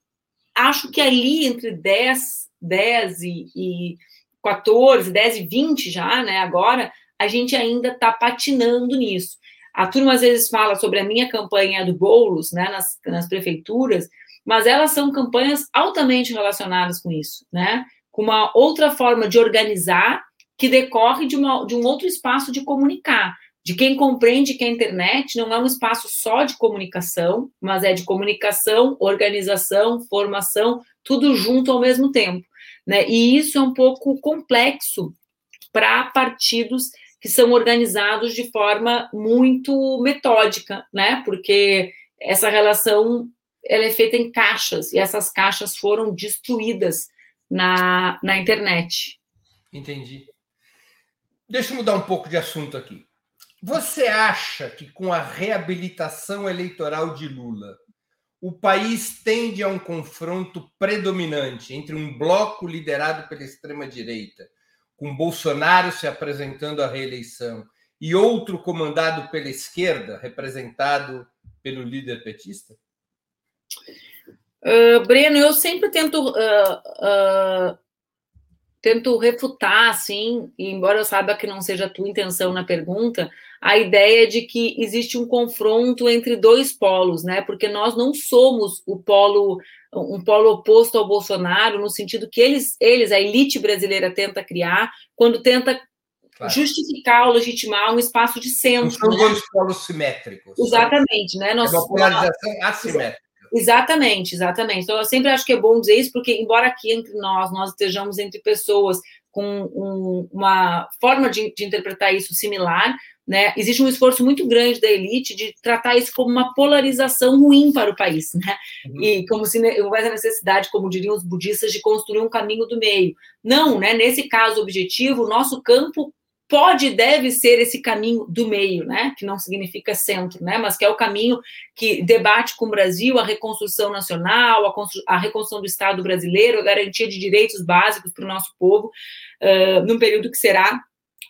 acho que ali entre 10, 10 e, e 14, 10 e 20 já, né? Agora, a gente ainda está patinando nisso. A turma às vezes fala sobre a minha campanha do Boulos, né, nas, nas prefeituras, mas elas são campanhas altamente relacionadas com isso, né? Com uma outra forma de organizar que decorre de, uma, de um outro espaço de comunicar, de quem compreende que a internet não é um espaço só de comunicação, mas é de comunicação, organização, formação, tudo junto ao mesmo tempo. Né? E isso é um pouco complexo para partidos que são organizados de forma muito metódica, né? Porque essa relação ela é feita em caixas e essas caixas foram destruídas na, na internet. Entendi. Deixa eu mudar um pouco de assunto aqui. Você acha que com a reabilitação eleitoral de Lula, o país tende a um confronto predominante entre um bloco liderado pela extrema-direita, com Bolsonaro se apresentando à reeleição, e outro comandado pela esquerda, representado pelo líder petista? Uh, Breno, eu sempre tento uh, uh, tento refutar, assim, embora eu saiba que não seja a tua intenção na pergunta, a ideia de que existe um confronto entre dois polos, né? Porque nós não somos o polo um polo oposto ao Bolsonaro, no sentido que eles, eles a elite brasileira tenta criar, quando tenta claro. justificar ou legitimar um espaço de centro. Não são né? dois polos simétricos. Exatamente, né? Nós, é uma polarização assimétrica. Exatamente, exatamente. Então, eu sempre acho que é bom dizer isso, porque, embora aqui entre nós, nós estejamos entre pessoas com um, uma forma de, de, interpretar isso similar, né? Existe um esforço muito grande da elite de tratar isso como uma polarização ruim para o país, né? Uhum. E como se houvesse a necessidade, como diriam os budistas, de construir um caminho do meio. Não, né? Nesse caso objetivo, o nosso campo pode e deve ser esse caminho do meio, né? Que não significa centro, né? Mas que é o caminho que debate com o Brasil a reconstrução nacional, a, a reconstrução do Estado brasileiro, a garantia de direitos básicos para o nosso povo, uh, num período que será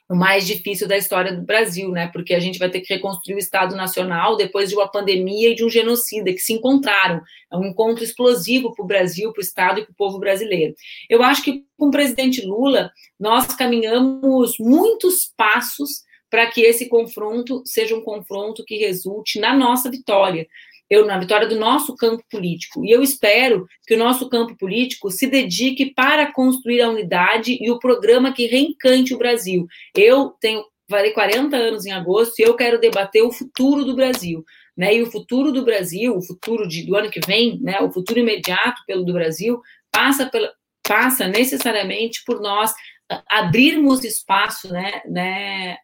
o mais difícil da história do Brasil, né? Porque a gente vai ter que reconstruir o Estado Nacional depois de uma pandemia e de um genocida que se encontraram. É um encontro explosivo para o Brasil, para o Estado e para o povo brasileiro. Eu acho que com o presidente Lula, nós caminhamos muitos passos para que esse confronto seja um confronto que resulte na nossa vitória eu, na vitória do nosso campo político. E eu espero que o nosso campo político se dedique para construir a unidade e o programa que reencante o Brasil. Eu tenho, farei 40 anos em agosto e eu quero debater o futuro do Brasil. Né? E o futuro do Brasil, o futuro de, do ano que vem, né? o futuro imediato pelo do Brasil, passa, pela, passa necessariamente por nós abrirmos espaço né, né,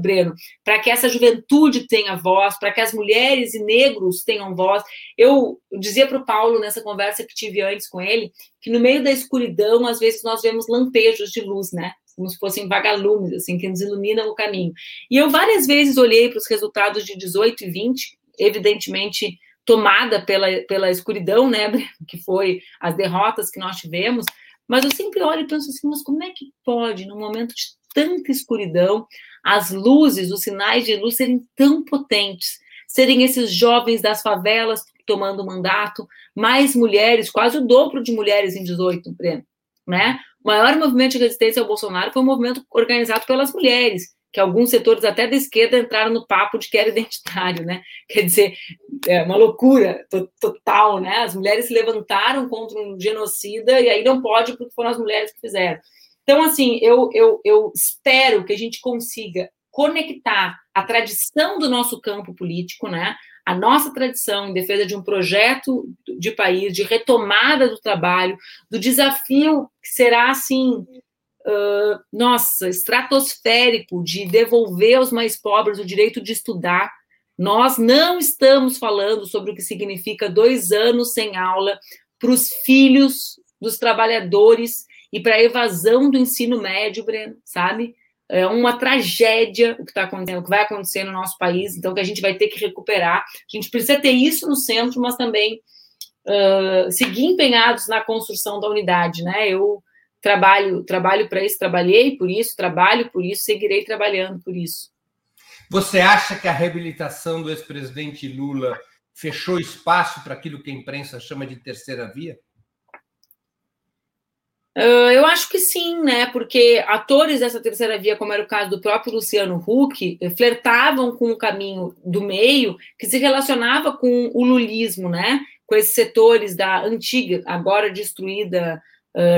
Breno, para que essa juventude tenha voz, para que as mulheres e negros tenham voz. Eu dizia para o Paulo, nessa conversa que tive antes com ele, que no meio da escuridão, às vezes, nós vemos lampejos de luz, né? Como se fossem vagalumes, assim, que nos iluminam o caminho. E eu várias vezes olhei para os resultados de 18 e 20, evidentemente tomada pela, pela escuridão, né, que foi as derrotas que nós tivemos, mas eu sempre olho e penso assim, mas como é que pode, num momento de tanta escuridão, as luzes, os sinais de luz serem tão potentes, serem esses jovens das favelas tomando mandato, mais mulheres, quase o dobro de mulheres em 18, né? O maior movimento de resistência ao Bolsonaro foi um movimento organizado pelas mulheres, que alguns setores até da esquerda entraram no papo de que era identitário, né? Quer dizer, é uma loucura total, né? As mulheres se levantaram contra um genocida e aí não pode porque foram as mulheres que fizeram. Então, assim, eu, eu, eu espero que a gente consiga conectar a tradição do nosso campo político, né? A nossa tradição em defesa de um projeto de país, de retomada do trabalho, do desafio que será, assim, uh, nossa, estratosférico de devolver aos mais pobres o direito de estudar. Nós não estamos falando sobre o que significa dois anos sem aula para os filhos dos trabalhadores e para a evasão do ensino médio, Breno, sabe? É uma tragédia o que está acontecendo, o que vai acontecer no nosso país, então que a gente vai ter que recuperar. A gente precisa ter isso no centro, mas também uh, seguir empenhados na construção da unidade, né? Eu trabalho, trabalho para isso, trabalhei por isso, trabalho por isso, seguirei trabalhando por isso. Você acha que a reabilitação do ex-presidente Lula fechou espaço para aquilo que a imprensa chama de terceira via? Uh, eu acho que sim, né? Porque atores dessa terceira via, como era o caso do próprio Luciano Huck, flertavam com o caminho do meio que se relacionava com o lulismo, né? Com esses setores da antiga, agora destruída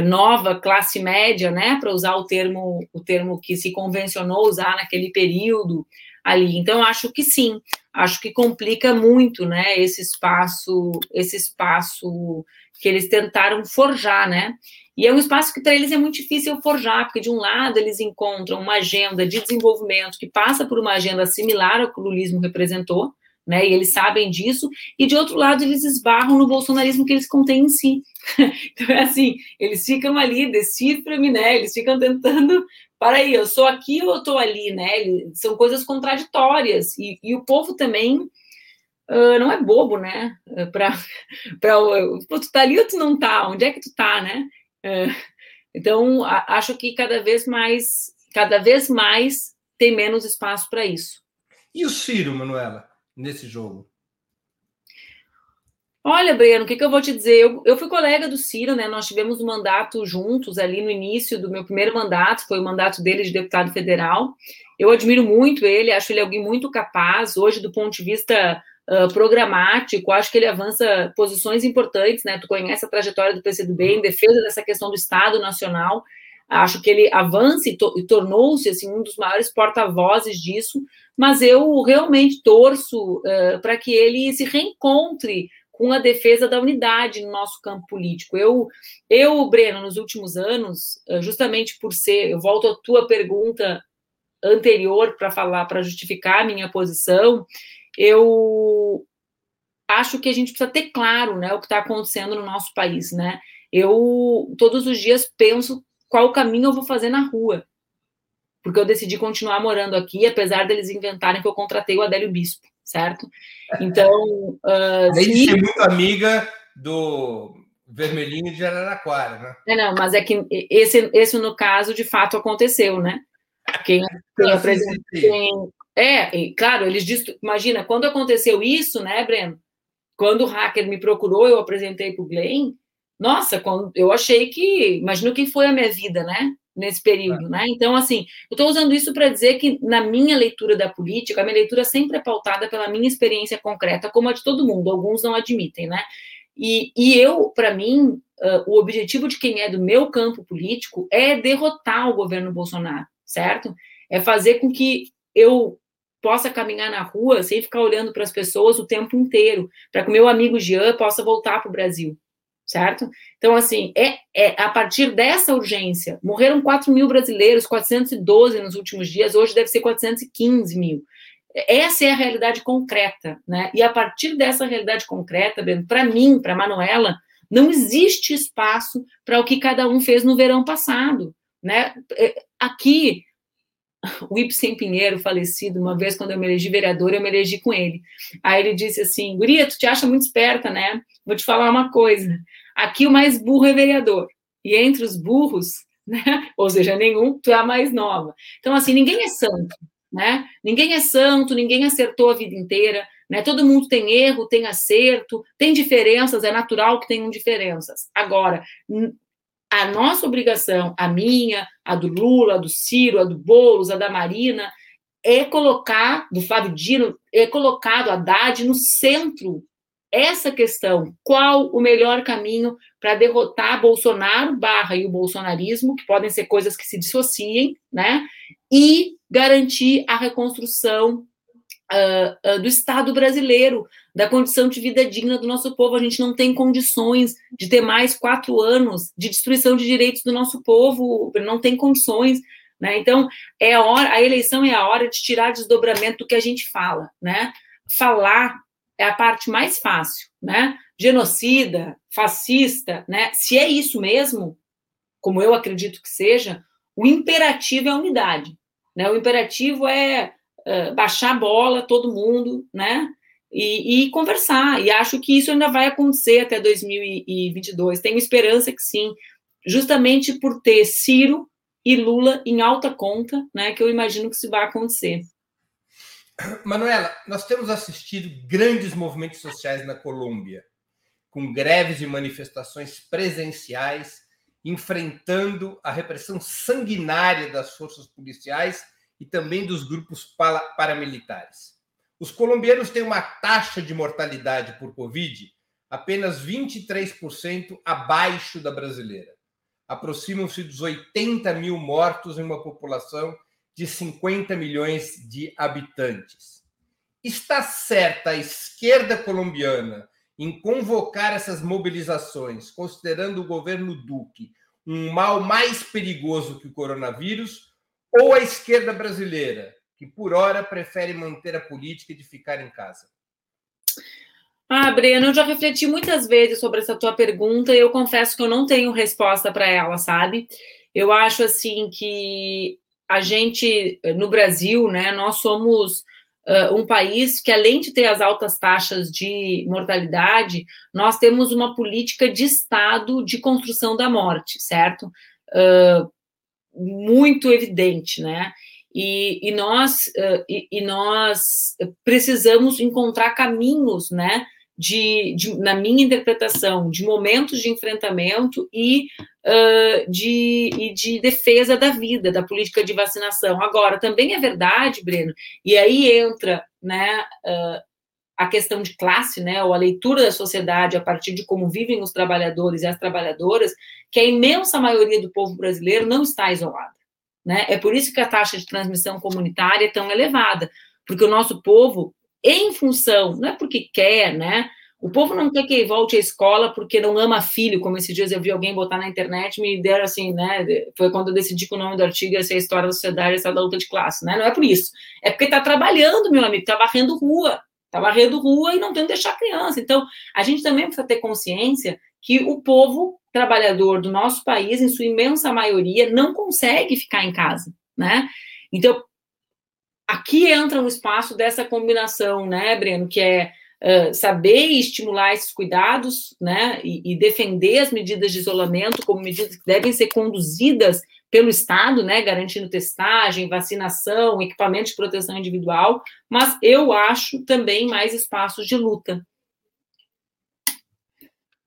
nova classe média, né, para usar o termo, o termo que se convencionou usar naquele período ali. Então, acho que sim, acho que complica muito, né, esse espaço, esse espaço que eles tentaram forjar, né? E é um espaço que para eles é muito difícil forjar, porque de um lado eles encontram uma agenda de desenvolvimento que passa por uma agenda similar ao que o lulismo representou, né? E eles sabem disso, e de outro lado eles esbarram no bolsonarismo que eles contêm em si. então é assim, eles ficam ali, decifra-me, né? Eles ficam tentando, para aí, eu sou aqui ou eu estou ali, né? São coisas contraditórias, e, e o povo também uh, não é bobo, né? Para, para, tu tá ali ou tu não tá? Onde é que tu tá, né? Uh, então, a, acho que cada vez mais, cada vez mais tem menos espaço para isso. E o Ciro, Manuela? nesse jogo? Olha, Breno, o que, que eu vou te dizer? Eu, eu, fui colega do Ciro, né? Nós tivemos um mandato juntos ali no início do meu primeiro mandato, foi o mandato dele de deputado federal. Eu admiro muito ele, acho ele alguém muito capaz. Hoje, do ponto de vista uh, programático, acho que ele avança posições importantes, né? Tu conhece a trajetória do PCdoB em defesa dessa questão do Estado Nacional. Acho que ele avança e, to e tornou-se assim, um dos maiores porta-vozes disso, mas eu realmente torço uh, para que ele se reencontre com a defesa da unidade no nosso campo político. Eu, eu Breno, nos últimos anos, justamente por ser, eu volto à tua pergunta anterior para falar, para justificar a minha posição, eu acho que a gente precisa ter claro, né, o que está acontecendo no nosso país, né? Eu todos os dias penso qual caminho eu vou fazer na rua. Porque eu decidi continuar morando aqui, apesar deles inventarem que eu contratei o Adélio Bispo, certo? Então. Uh, Nem se... ser muito amiga do Vermelhinho de Araraquara, né? É, não, mas é que esse, esse no caso, de fato, aconteceu, né? Quem, quem apresentou. Quem... É, claro, eles dist... Imagina, quando aconteceu isso, né, Breno? Quando o hacker me procurou, eu apresentei para o Glenn nossa, quando, eu achei que, imagino que foi a minha vida, né? Nesse período, é. né? Então, assim, eu estou usando isso para dizer que, na minha leitura da política, a minha leitura sempre é pautada pela minha experiência concreta, como a de todo mundo, alguns não admitem, né? E, e eu, para mim, uh, o objetivo de quem é do meu campo político é derrotar o governo Bolsonaro, certo? É fazer com que eu possa caminhar na rua sem ficar olhando para as pessoas o tempo inteiro, para que o meu amigo Jean possa voltar para o Brasil, certo? Então, assim, é, é a partir dessa urgência. Morreram 4 mil brasileiros, 412 nos últimos dias, hoje deve ser 415 mil. Essa é a realidade concreta, né? E a partir dessa realidade concreta, para mim, para Manuela, não existe espaço para o que cada um fez no verão passado, né? É, aqui, o Ibsen Pinheiro, falecido, uma vez quando eu me elegi vereador, eu me elegi com ele. Aí ele disse assim: Guria, tu te acha muito esperta, né? Vou te falar uma coisa. Aqui o mais burro é vereador. E entre os burros, né? Ou seja, nenhum, tu é a mais nova. Então, assim, ninguém é santo, né? Ninguém é santo, ninguém acertou a vida inteira. Né? Todo mundo tem erro, tem acerto, tem diferenças, é natural que tenham diferenças. Agora, a nossa obrigação, a minha, a do Lula, a do Ciro, a do Boulos, a da Marina, é colocar, do Flávio Dino, é colocado a Haddad no centro essa questão, qual o melhor caminho para derrotar Bolsonaro barra e o bolsonarismo, que podem ser coisas que se dissociem, né? E garantir a reconstrução uh, uh, do Estado brasileiro, da condição de vida digna do nosso povo. A gente não tem condições de ter mais quatro anos de destruição de direitos do nosso povo, não tem condições. Né? Então, é a, hora, a eleição é a hora de tirar desdobramento do que a gente fala. Né? Falar é a parte mais fácil. Né? Genocida, fascista, né? se é isso mesmo, como eu acredito que seja, o imperativo é a unidade. Né? O imperativo é uh, baixar a bola, todo mundo, né? E, e, conversar. E acho que isso ainda vai acontecer até 2022. Tenho esperança que sim, justamente por ter Ciro e Lula em alta conta, né? Que eu imagino que isso vai acontecer. Manuela, nós temos assistido grandes movimentos sociais na Colômbia, com greves e manifestações presenciais, enfrentando a repressão sanguinária das forças policiais e também dos grupos paramilitares. Os colombianos têm uma taxa de mortalidade por Covid apenas 23% abaixo da brasileira. Aproximam-se dos 80 mil mortos em uma população de 50 milhões de habitantes. Está certa a esquerda colombiana em convocar essas mobilizações, considerando o governo Duque um mal mais perigoso que o coronavírus, ou a esquerda brasileira, que por hora prefere manter a política de ficar em casa? Ah, Breno, eu já refleti muitas vezes sobre essa tua pergunta e eu confesso que eu não tenho resposta para ela, sabe? Eu acho assim que a gente no Brasil, né, nós somos uh, um país que além de ter as altas taxas de mortalidade, nós temos uma política de estado de construção da morte, certo? Uh, muito evidente, né? E, e nós, uh, e, e, nós precisamos encontrar caminhos, né? De, de, na minha interpretação, de momentos de enfrentamento e, uh, de, e de defesa da vida, da política de vacinação. Agora, também é verdade, Breno, e aí entra né, uh, a questão de classe, né, ou a leitura da sociedade a partir de como vivem os trabalhadores e as trabalhadoras, que a imensa maioria do povo brasileiro não está isolada. Né? É por isso que a taxa de transmissão comunitária é tão elevada, porque o nosso povo, em função, não é porque quer, né? O povo não quer que volte à escola porque não ama filho, como esses dias eu vi alguém botar na internet, me deram assim, né? Foi quando eu decidi que o nome do artigo ia ser a história da sociedade e da luta de classe, né? Não é por isso. É porque está trabalhando, meu amigo, está varrendo rua, está varrendo rua e não tem deixar criança. Então, a gente também precisa ter consciência que o povo trabalhador do nosso país, em sua imensa maioria, não consegue ficar em casa, né? Então, aqui entra um espaço dessa combinação, né, Breno, que é uh, saber estimular esses cuidados, né, e, e, defender as medidas de isolamento como medidas que devem ser conduzidas pelo Estado, né, garantindo testagem, vacinação, equipamento de proteção individual, mas eu acho também mais espaços de luta,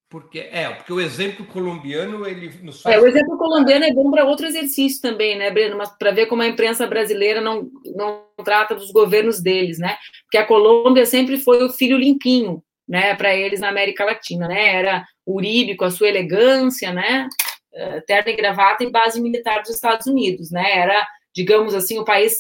porque é, porque o exemplo colombiano ele nos faz... É, o exemplo colombiano é bom para outro exercício também, né, Breno? Mas para ver como a imprensa brasileira não, não trata dos governos deles, né? Porque a Colômbia sempre foi o filho limpinho, né, para eles na América Latina, né? Era Uribe com a sua elegância, né? Eh, terno e gravata e base militar dos Estados Unidos, né? Era, digamos assim, o país,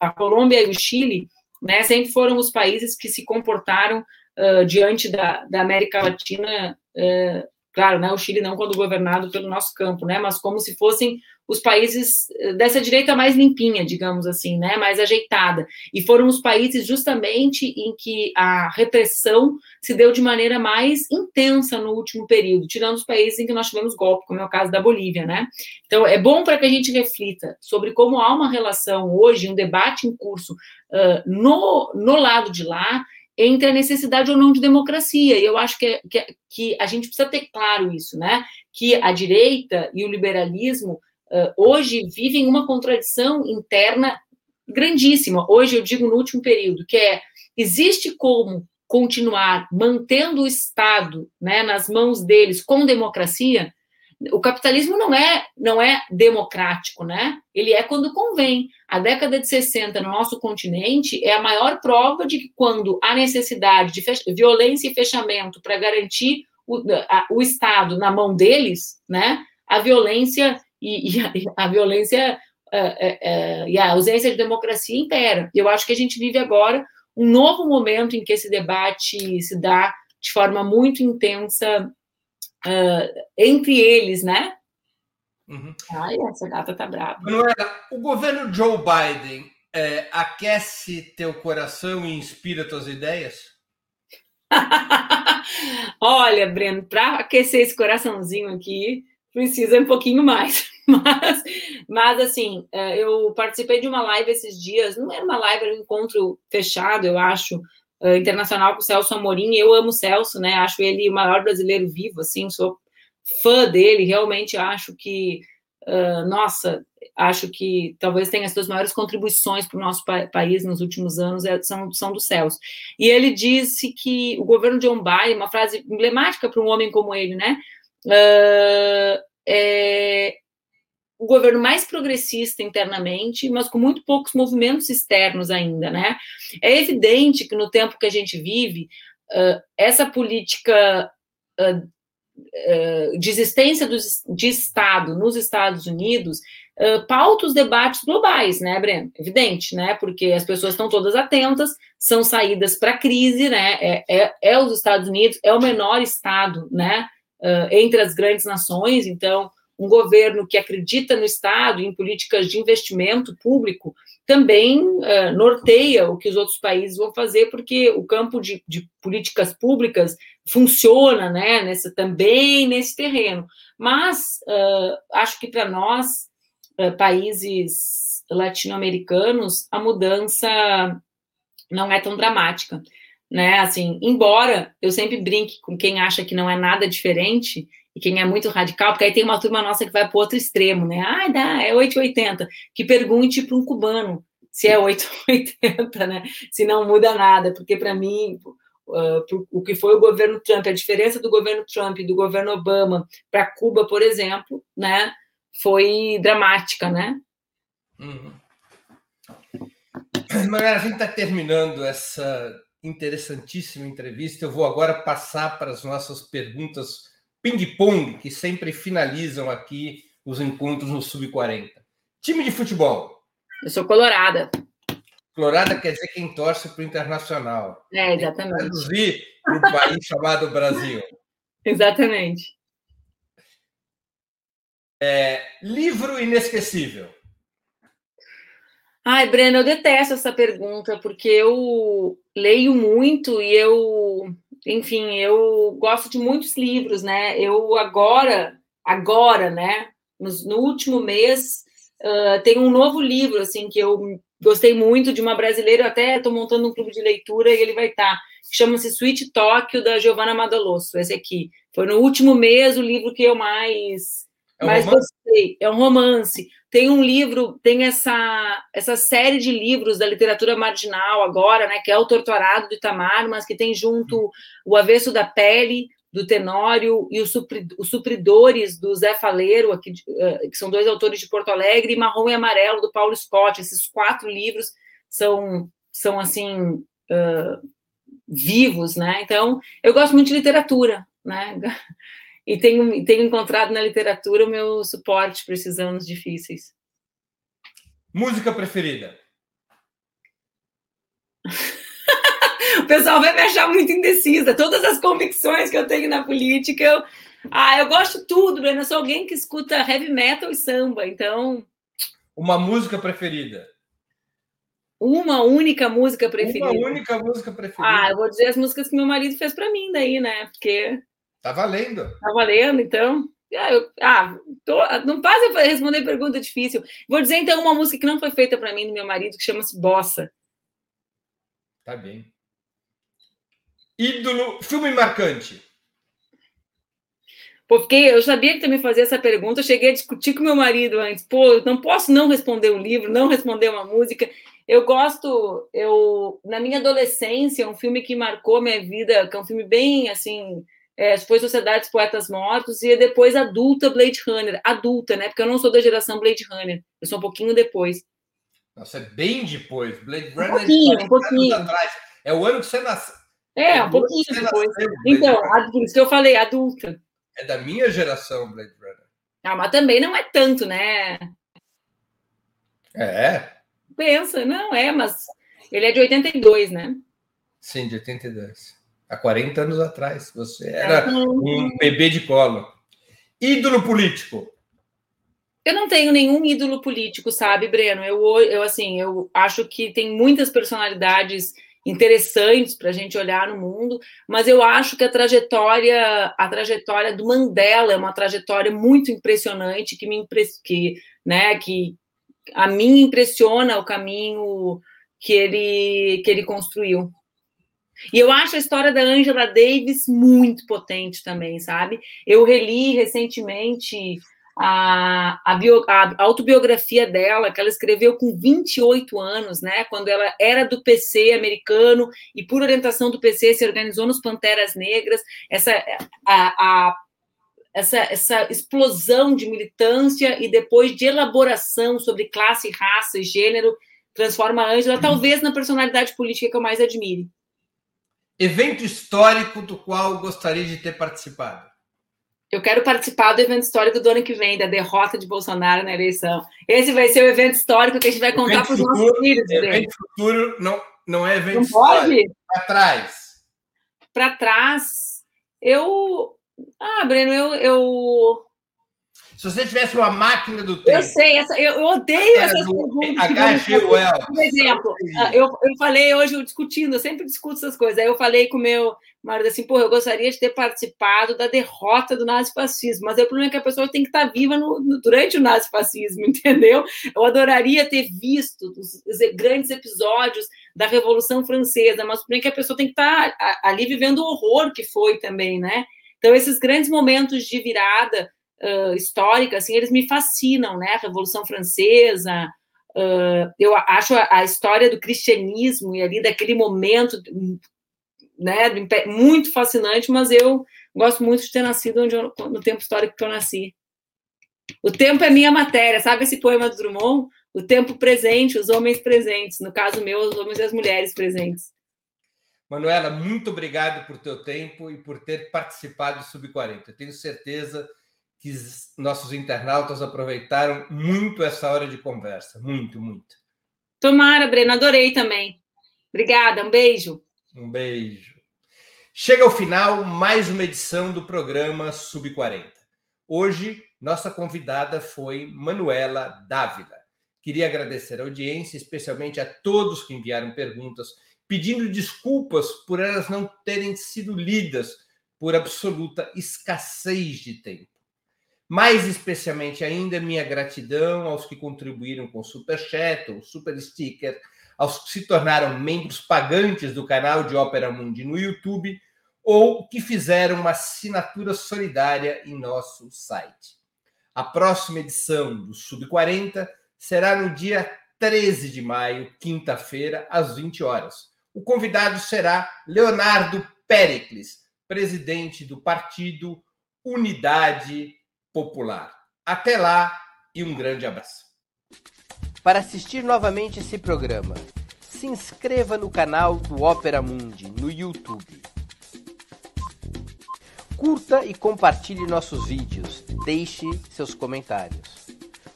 a Colômbia e o Chile, né? Sempre foram os países que se comportaram uh, diante da, da América Latina é, claro, né, o Chile não quando governado pelo nosso campo, né, mas como se fossem os países eh, dessa direita mais limpinha, digamos assim, né, mais ajeitada. E foram os países justamente em que a repressão se deu de maneira mais intensa no último período, tirando os países em que nós tivemos golpe, como é o caso da Bolívia, né. Então, é bom para que a gente reflita sobre como há uma relação hoje, um debate em curso uh, no, no lado de lá, entre a necessidade ou não de democracia. E eu acho que, que, que, a gente precisa ter claro isso, né? Que a direita e o liberalismo uh, hoje vivem uma contradição interna grandíssima. Hoje, eu digo no último período, que é existe como continuar mantendo o Estado né, nas mãos deles com democracia, o capitalismo não é não é democrático, né? Ele é quando convém. A década de 60 no nosso continente é a maior prova de que quando há necessidade de violência e fechamento para garantir o, a, o Estado na mão deles, né? A violência e, e a, a, violência uh, uh, uh, e a ausência de democracia impera. Eu acho que a gente vive agora um novo momento em que esse debate se dá de forma muito intensa uh, entre eles, né? Uhum. Ai, essa gata tá brava. Manuela, o governo Joe Biden é, aquece teu coração e inspira tuas ideias? Olha, Breno, para aquecer esse coraçãozinho aqui, precisa um pouquinho mais. Mas, mas assim, é, eu participei de uma live esses dias, não era uma live, era um encontro fechado, eu acho, uh, internacional com o Celso Amorim. Eu amo o Celso, né? Acho ele o maior brasileiro vivo, assim, sou fã dele, realmente acho que, uh, nossa, acho que talvez tenha as suas maiores contribuições para o nosso pa país nos últimos anos é, são, são do Celso. E ele disse que o governo de Biden, uma frase emblemática para um homem como ele, né? Uh, é, o governo mais progressista internamente, mas com muito poucos movimentos externos ainda, né? É evidente que no tempo que a gente vive, uh, essa política uh, uh, de existência do, de Estado nos Estados Unidos pauta os debates globais, né, Breno? Evidente, né? Porque as pessoas estão todas atentas, são saídas para a crise, né? É, é, é, os Estados Unidos, é o menor Estado, né? entre as grandes nações, então um governo que acredita no Estado, em políticas de investimento público, também uh, norteia o que os outros países vão fazer, porque o campo de, de políticas públicas funciona né, nesse, também nesse terreno. Mas uh, acho que para nós, uh, países latino-americanos, a mudança não é tão dramática. Né? Assim, embora eu sempre brinque com quem acha que não é nada diferente, e quem é muito radical, porque aí tem uma turma nossa que vai para o outro extremo, né? Ah, dá, é 880. Que pergunte para um cubano se é 880, né? Se não muda nada, porque para mim, uh, o que foi o governo Trump, a diferença do governo Trump e do governo Obama para Cuba, por exemplo, né? Foi dramática, né? Uhum. A gente está terminando essa interessantíssima entrevista. Eu vou agora passar para as nossas perguntas ping-pong que sempre finalizam aqui os encontros no Sub-40. Time de futebol. Eu sou colorada. Colorada quer dizer quem torce para o internacional. É, exatamente. Traduzir para um país chamado Brasil. Exatamente. É, livro inesquecível. Ai, Breno, eu detesto essa pergunta, porque eu leio muito e eu enfim, eu gosto de muitos livros, né? Eu agora, agora, né? No, no último mês, uh, tem um novo livro, assim, que eu gostei muito de uma brasileira, até estou montando um clube de leitura e ele vai estar, tá, chama-se Sweet Tóquio, da Giovanna Madalosso, esse aqui. Foi no último mês o livro que eu mais, é um mais gostei. É um romance. Tem um livro, tem essa, essa série de livros da literatura marginal agora, né, que é o Torturado do Itamar, mas que tem junto o Avesso da Pele, do Tenório, e os, Supridores, do Zé Faleiro, aqui, que são dois autores de Porto Alegre, e Marrom e Amarelo, do Paulo Scott. Esses quatro livros são, são assim, uh, vivos, né? Então, eu gosto muito de literatura, né? E tenho, tenho encontrado na literatura o meu suporte para esses anos difíceis. Música preferida? o pessoal vai me achar muito indecisa. Todas as convicções que eu tenho na política, eu, ah, eu gosto tudo, Breno. Eu sou alguém que escuta heavy metal e samba, então. Uma música preferida? Uma única música preferida. Uma única música preferida. Ah, eu vou dizer as músicas que meu marido fez para mim, daí, né? Porque Tá valendo. Tá valendo, então. Ah, eu, ah tô, não faz eu responder pergunta difícil. Vou dizer então uma música que não foi feita para mim do meu marido, que chama-se Bossa. Tá bem. Ídolo, filme marcante. Pô, fiquei, eu sabia que também fazia essa pergunta, eu cheguei a discutir com meu marido antes. Pô, eu não posso não responder um livro, não responder uma música. Eu gosto, eu na minha adolescência, um filme que marcou minha vida, que é um filme bem assim, é, foi Sociedades Poetas Mortos, e depois adulta Blade Runner. Adulta, né? Porque eu não sou da geração Blade Runner, eu sou um pouquinho depois. Nossa, é bem depois. Blade Runner um pouquinho, um pouquinho. atrás. É o ano que você nasceu. É, é um pouquinho depois. Nasceu, então, isso que eu falei, adulta. É da minha geração, Blade Runner. Ah, mas também não é tanto, né? É. Pensa, não é, mas ele é de 82, né? Sim, de 82. Há 40 anos atrás. Você era um bebê de colo. Ídolo político. Eu não tenho nenhum ídolo político, sabe, Breno? Eu, eu assim, eu acho que tem muitas personalidades interessantes para a gente olhar no mundo, mas eu acho que a trajetória, a trajetória do Mandela é uma trajetória muito impressionante que me que, né, que a mim impressiona o caminho que ele que ele construiu. E eu acho a história da Angela Davis muito potente também, sabe? Eu reli recentemente a, a, bio, a, autobiografia dela, que ela escreveu com 28 anos, né, quando ela era do PC americano e, por orientação do PC, se organizou nos Panteras Negras, essa, a, a, essa, essa explosão de militância e depois de elaboração sobre classe, raça e gênero transforma a Ângela, talvez, na personalidade política que eu mais admire. Evento histórico do qual gostaria de ter participado? Eu quero participar do evento histórico do ano que vem, da derrota de Bolsonaro na eleição. Esse vai ser o evento histórico que a gente vai contar para os nossos filhos. Evento futuro não, não é evento não histórico. Para trás. Para trás. Eu. Ah, Breno, eu, eu se você tivesse uma máquina do tempo. Eu sei, essa, eu, eu odeio essas perguntas. Por exemplo, ah, eu, eu falei hoje, discutindo, eu sempre discuto essas coisas. Aí eu falei com o meu marido assim, pô, eu gostaria de ter participado da derrota do nazifascismo, mas o problema é que a pessoa tem que estar viva no, no, durante o nazifascismo, entendeu? Eu adoraria ter visto os, os, grandes episódios da Revolução Francesa, mas o problema é que a pessoa tem que estar ali vivendo o horror que foi também, né? Então, esses grandes momentos de virada uh, histórica, assim, eles me fascinam, né? A Revolução Francesa, uh, eu acho a, a, história do cristianismo e ali daquele momento, né, muito fascinante, mas eu gosto muito de ter nascido onde eu, no tempo histórico que eu nasci. O tempo é minha matéria, sabe esse poema do Drummond? O tempo presente, os homens presentes, no caso meu, os homens e as mulheres presentes. Manuela, muito obrigado por teu tempo e por ter participado do Sub-40. Tenho certeza que nossos internautas aproveitaram muito essa hora de conversa. Muito, muito. Tomara, Breno, adorei também. Obrigada, um beijo. Um beijo. Chega ao final mais uma edição do programa Sub-40. Hoje, nossa convidada foi Manuela Dávila. Queria agradecer a audiência, especialmente a todos que enviaram perguntas, pedindo desculpas por elas não terem sido lidas por absoluta escassez de tempo. Mais especialmente ainda, minha gratidão aos que contribuíram com o Super Chat, o Super Sticker, aos que se tornaram membros pagantes do canal de Ópera Mundi no YouTube ou que fizeram uma assinatura solidária em nosso site. A próxima edição do Sub 40 será no dia 13 de maio, quinta-feira, às 20 horas. O convidado será Leonardo Pericles, presidente do partido Unidade popular. Até lá e um grande abraço. Para assistir novamente esse programa, se inscreva no canal do Ópera Mundi no YouTube. Curta e compartilhe nossos vídeos. Deixe seus comentários.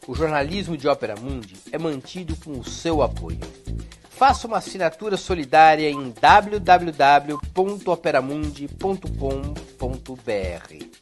O jornalismo de Ópera Mundi é mantido com o seu apoio. Faça uma assinatura solidária em www.operamundi.com.br.